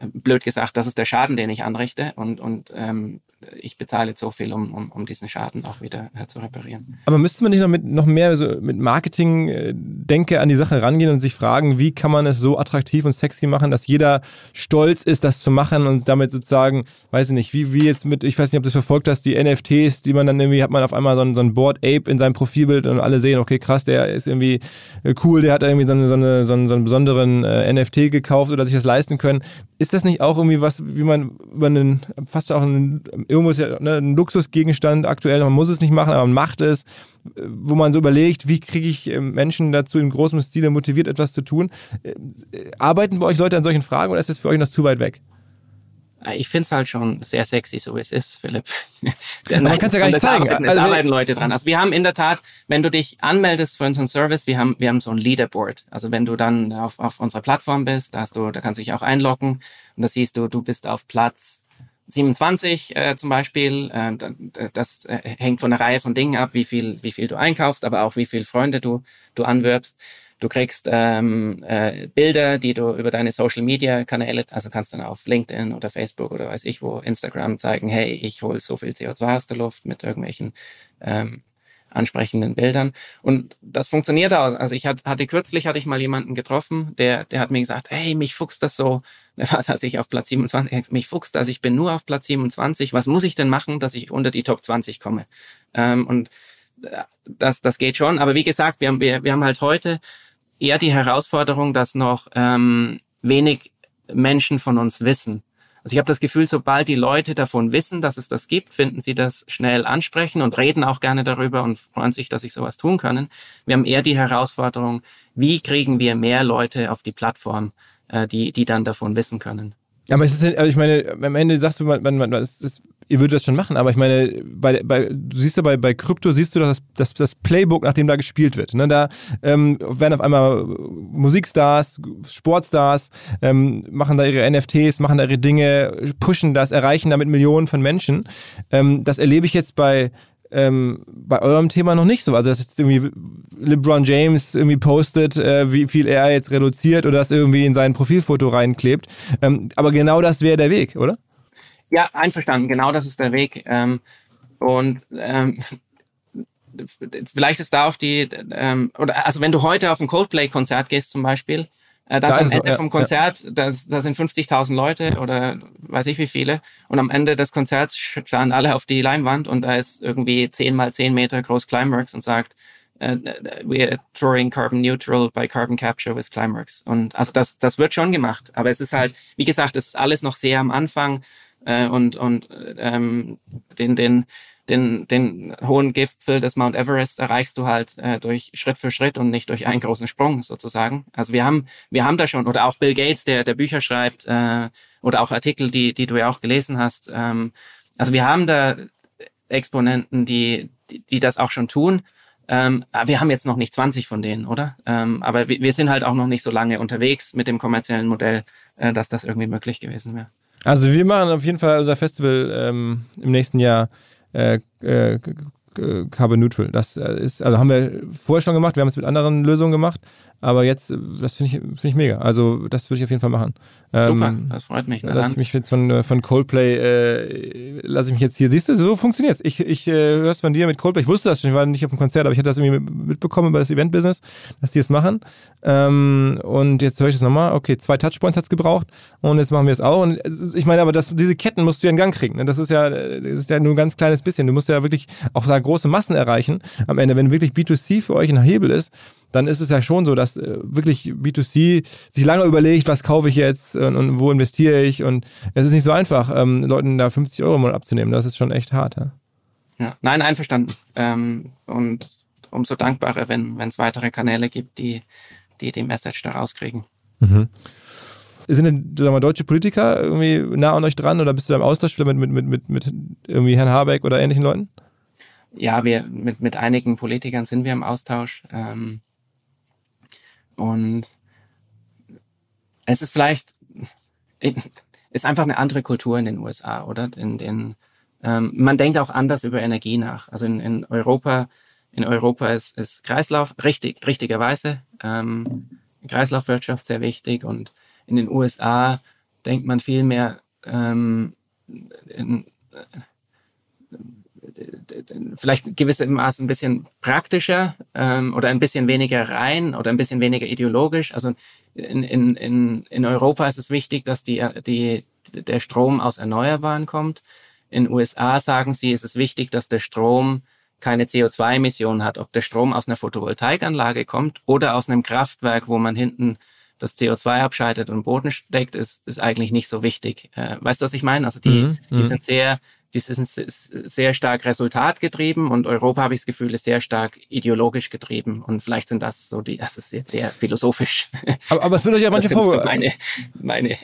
S2: blöd gesagt, das ist der Schaden, den ich anrichte und, und ähm, ich bezahle jetzt so viel, um, um, um diesen Schaden auch wieder äh, zu reparieren.
S1: Aber müsste man nicht noch mit noch mehr so mit Marketing-Denke äh, an die Sache rangehen und sich fragen, wie kann man es so attraktiv und sexy machen, dass jeder stolz ist, das zu machen und damit sozusagen, weiß ich nicht, wie, wie jetzt mit, ich weiß nicht, ob du das verfolgt hast, die NFTs, die man dann irgendwie, hat man auf einmal so ein, so ein Board Ape in seinem Profilbild und alle sehen, okay, krass, der ist irgendwie äh, cool, der hat irgendwie so, eine, so, eine, so, einen, so einen besonderen äh, NFT gekauft oder sich das leisten können. Ist das nicht auch irgendwie was, wie man über einen, fast auch einen irgendwo ist ja ne, ein Luxusgegenstand aktuell, man muss es nicht machen, aber man macht es, wo man so überlegt, wie kriege ich ähm, Menschen dazu in großem Stile motiviert, etwas zu tun. Äh, arbeiten bei euch Leute an solchen Fragen oder ist das für euch noch zu weit weg?
S2: Ich finde es halt schon sehr sexy, so wie es ist, Philipp.
S1: man kann es ja gar nicht zeigen.
S2: Arbeiten, also, arbeiten Leute dran. Also wir haben in der Tat, wenn du dich anmeldest für unseren Service, wir haben, wir haben so ein Leaderboard. Also wenn du dann auf, auf unserer Plattform bist, da hast du, da kannst du dich auch einloggen und da siehst du, du bist auf Platz 27 äh, zum Beispiel, äh, das äh, hängt von einer Reihe von Dingen ab, wie viel, wie viel du einkaufst, aber auch wie viele Freunde du, du anwirbst. Du kriegst ähm, äh, Bilder, die du über deine Social Media Kanäle, also kannst dann auf LinkedIn oder Facebook oder weiß ich wo, Instagram zeigen, hey, ich hole so viel CO2 aus der Luft mit irgendwelchen ähm, ansprechenden Bildern. Und das funktioniert auch. Also ich hatte kürzlich hatte ich mal jemanden getroffen, der, der hat mir gesagt, hey, mich fuchst das so. Der war tatsächlich auf Platz 27. Mich fuchst das, ich bin nur auf Platz 27. Was muss ich denn machen, dass ich unter die Top 20 komme? Ähm, und äh, das, das geht schon. Aber wie gesagt, wir haben, wir, wir haben halt heute eher die Herausforderung, dass noch ähm, wenig Menschen von uns wissen. Also ich habe das Gefühl, sobald die Leute davon wissen, dass es das gibt, finden sie das schnell ansprechen und reden auch gerne darüber und freuen sich, dass sie sowas tun können. Wir haben eher die Herausforderung, wie kriegen wir mehr Leute auf die Plattform, äh, die, die dann davon wissen können.
S1: Aber es ist, also ich meine, am Ende sagst du, man, man, man, es ist, ihr würdet das schon machen, aber ich meine, bei, bei, du siehst ja bei, bei Krypto, siehst du das, das, das Playbook, nach dem da gespielt wird. Ne? Da ähm, werden auf einmal Musikstars, Sportstars, ähm, machen da ihre NFTs, machen da ihre Dinge, pushen das, erreichen damit Millionen von Menschen. Ähm, das erlebe ich jetzt bei ähm, bei eurem Thema noch nicht so. Also, dass jetzt irgendwie LeBron James irgendwie postet, äh, wie viel er jetzt reduziert oder das irgendwie in sein Profilfoto reinklebt. Ähm, aber genau das wäre der Weg, oder?
S2: Ja, einverstanden. Genau das ist der Weg. Ähm, und ähm, vielleicht ist da auch die, ähm, oder also wenn du heute auf ein Coldplay-Konzert gehst zum Beispiel, äh, das da am Ende so, ja, vom Konzert, ja. da, da sind 50.000 Leute oder weiß ich wie viele. Und am Ende des Konzerts starren alle auf die Leinwand und da ist irgendwie 10 mal 10 Meter groß Climeworks und sagt, uh, we're touring carbon neutral by carbon capture with Climeworks. Und also das, das wird schon gemacht. Aber es ist halt, wie gesagt, es ist alles noch sehr am Anfang äh, und, und ähm, den, den den, den hohen Gipfel des Mount Everest erreichst du halt äh, durch Schritt für Schritt und nicht durch einen großen Sprung sozusagen. Also wir haben, wir haben da schon, oder auch Bill Gates, der, der Bücher schreibt, äh, oder auch Artikel, die, die du ja auch gelesen hast. Ähm, also wir haben da Exponenten, die, die, die das auch schon tun. Ähm, wir haben jetzt noch nicht 20 von denen, oder? Ähm, aber wir, wir sind halt auch noch nicht so lange unterwegs mit dem kommerziellen Modell, äh, dass das irgendwie möglich gewesen wäre.
S1: Also wir machen auf jeden Fall unser Festival ähm, im nächsten Jahr äh, äh, äh, Carbon Neutral. Das äh, ist, also haben wir vorher schon gemacht, wir haben es mit anderen Lösungen gemacht, aber jetzt, äh, das finde ich, find ich mega. Also das würde ich auf jeden Fall machen.
S2: Super, ähm, das freut mich.
S1: Lass ich mich jetzt von, von Coldplay, äh, lasse ich mich jetzt hier, siehst du, so funktioniert's. Ich, ich äh, hör's von dir mit Coldplay, ich wusste das schon, ich war nicht auf dem Konzert, aber ich hatte das irgendwie mitbekommen über das Event-Business, dass die es machen. Ähm, und jetzt höre ich das nochmal, okay, zwei Touchpoints hat's gebraucht und jetzt machen wir es auch. Und ich meine, aber das, diese Ketten musst du ja in Gang kriegen. Ne? Das ist ja, das ist ja nur ein ganz kleines bisschen. Du musst ja wirklich auch da große Massen erreichen am Ende. Wenn wirklich B2C für euch ein Hebel ist, dann ist es ja schon so, dass äh, wirklich B2C sich lange überlegt, was kaufe ich jetzt und, und wo investiere ich. Und es ist nicht so einfach, ähm, Leuten da 50 Euro im Monat abzunehmen. Das ist schon echt hart. Ja,
S2: ja nein, einverstanden. Ähm, und umso dankbarer, wenn es weitere Kanäle gibt, die, die die Message da rauskriegen. Mhm.
S1: Sind denn sagen wir, deutsche Politiker irgendwie nah an euch dran oder bist du da im Austausch mit, mit, mit, mit, mit irgendwie Herrn Habeck oder ähnlichen Leuten?
S2: Ja, wir mit, mit einigen Politikern sind wir im Austausch. Ähm, und es ist vielleicht, ist einfach eine andere Kultur in den USA, oder? In den, ähm, man denkt auch anders über Energie nach. Also in, in Europa, in Europa ist, ist Kreislauf richtig, richtigerweise ähm, Kreislaufwirtschaft sehr wichtig und in den USA denkt man viel mehr ähm, in, vielleicht gewissermaßen ein bisschen praktischer ähm, oder ein bisschen weniger rein oder ein bisschen weniger ideologisch. Also in, in, in, in Europa ist es wichtig, dass die, die, der Strom aus Erneuerbaren kommt. In USA sagen sie, ist es wichtig, dass der Strom keine CO2-Emissionen hat. Ob der Strom aus einer Photovoltaikanlage kommt oder aus einem Kraftwerk, wo man hinten das CO2 abschaltet und Boden steckt, ist, ist eigentlich nicht so wichtig. Äh, weißt du, was ich meine? Also die, mhm, die mhm. sind sehr die sind sehr stark resultatgetrieben und Europa, habe ich das Gefühl, ist sehr stark ideologisch getrieben. Und vielleicht sind das so die, das ist jetzt sehr philosophisch.
S1: Aber, aber es wird euch ja manche Vorwürfe.
S2: Meine, meine,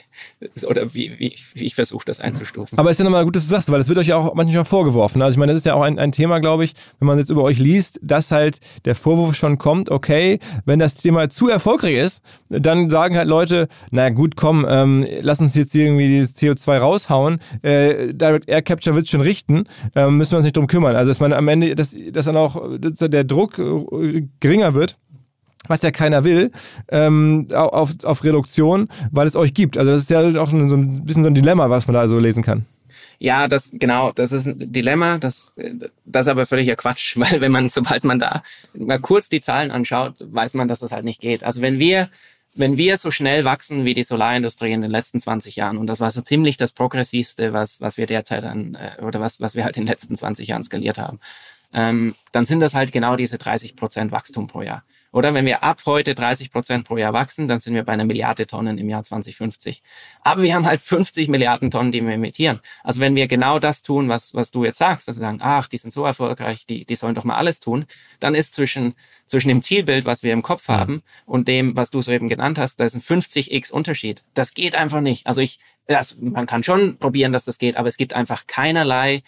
S2: oder wie, wie, wie ich versuche, das einzustufen.
S1: Aber es ist ja nochmal gut, dass du sagst, weil es wird euch ja auch manchmal vorgeworfen. Also ich meine, das ist ja auch ein, ein Thema, glaube ich, wenn man jetzt über euch liest, dass halt der Vorwurf schon kommt, okay, wenn das Thema zu erfolgreich ist, dann sagen halt Leute, na gut, komm, ähm, lass uns jetzt irgendwie dieses CO2 raushauen. Äh, Direct Air Capture wird es schon richten, ähm, müssen wir uns nicht drum kümmern. Also dass man am Ende, dass, dass dann auch dass der Druck äh, geringer wird was ja keiner will, ähm, auf, auf Reduktion, weil es euch gibt. Also das ist ja auch schon so ein bisschen so ein Dilemma, was man da so lesen kann.
S2: Ja, das genau, das ist ein Dilemma, das das ist aber völliger Quatsch, weil wenn man sobald man da mal kurz die Zahlen anschaut, weiß man, dass das halt nicht geht. Also wenn wir wenn wir so schnell wachsen wie die Solarindustrie in den letzten 20 Jahren, und das war so ziemlich das progressivste, was, was wir derzeit an, äh, oder was, was wir halt in den letzten 20 Jahren skaliert haben, ähm, dann sind das halt genau diese 30 Prozent Wachstum pro Jahr. Oder wenn wir ab heute 30 Prozent pro Jahr wachsen, dann sind wir bei einer Milliarde Tonnen im Jahr 2050. Aber wir haben halt 50 Milliarden Tonnen, die wir emittieren. Also wenn wir genau das tun, was, was du jetzt sagst, also sagen, ach, die sind so erfolgreich, die, die sollen doch mal alles tun, dann ist zwischen, zwischen dem Zielbild, was wir im Kopf haben und dem, was du soeben genannt hast, da ist ein 50x Unterschied. Das geht einfach nicht. Also ich, also man kann schon probieren, dass das geht, aber es gibt einfach keinerlei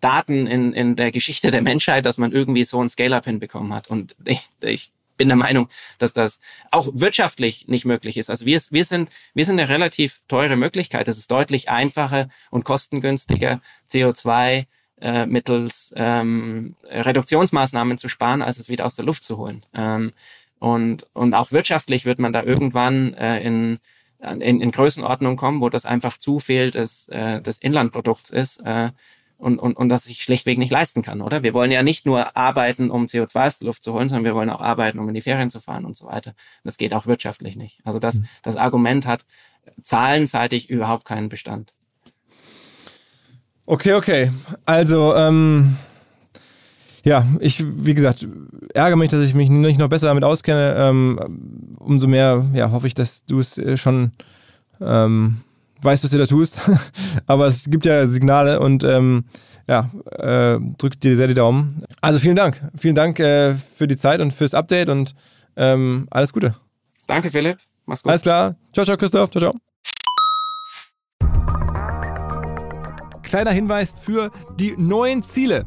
S2: Daten in, in der Geschichte der Menschheit, dass man irgendwie so ein Scale-up hinbekommen hat. Und ich, ich bin der Meinung, dass das auch wirtschaftlich nicht möglich ist. Also wir, wir, sind, wir sind eine relativ teure Möglichkeit. Es ist deutlich einfacher und kostengünstiger, CO2 äh, mittels ähm, Reduktionsmaßnahmen zu sparen, als es wieder aus der Luft zu holen. Ähm, und, und auch wirtschaftlich wird man da irgendwann äh, in, in, in Größenordnung kommen, wo das einfach zu viel des, äh, des Inlandprodukts ist. Äh, und, und, und das ich schlichtweg nicht leisten kann, oder? Wir wollen ja nicht nur arbeiten, um CO2 aus der Luft zu holen, sondern wir wollen auch arbeiten, um in die Ferien zu fahren und so weiter. Das geht auch wirtschaftlich nicht. Also das, mhm. das Argument hat zahlenseitig überhaupt keinen Bestand.
S1: Okay, okay. Also, ähm, ja, ich, wie gesagt, ärgere mich, dass ich mich nicht noch besser damit auskenne. Ähm, umso mehr ja, hoffe ich, dass du es äh, schon ähm, weißt, was du da tust. Aber es gibt ja Signale und ähm, ja, äh, drückt dir sehr die Daumen. Also vielen Dank. Vielen Dank äh, für die Zeit und fürs Update und ähm, alles Gute.
S2: Danke, Philipp.
S1: Mach's gut. Alles klar. Ciao, ciao, Christoph. Ciao, ciao. kleiner Hinweis für die neuen Ziele.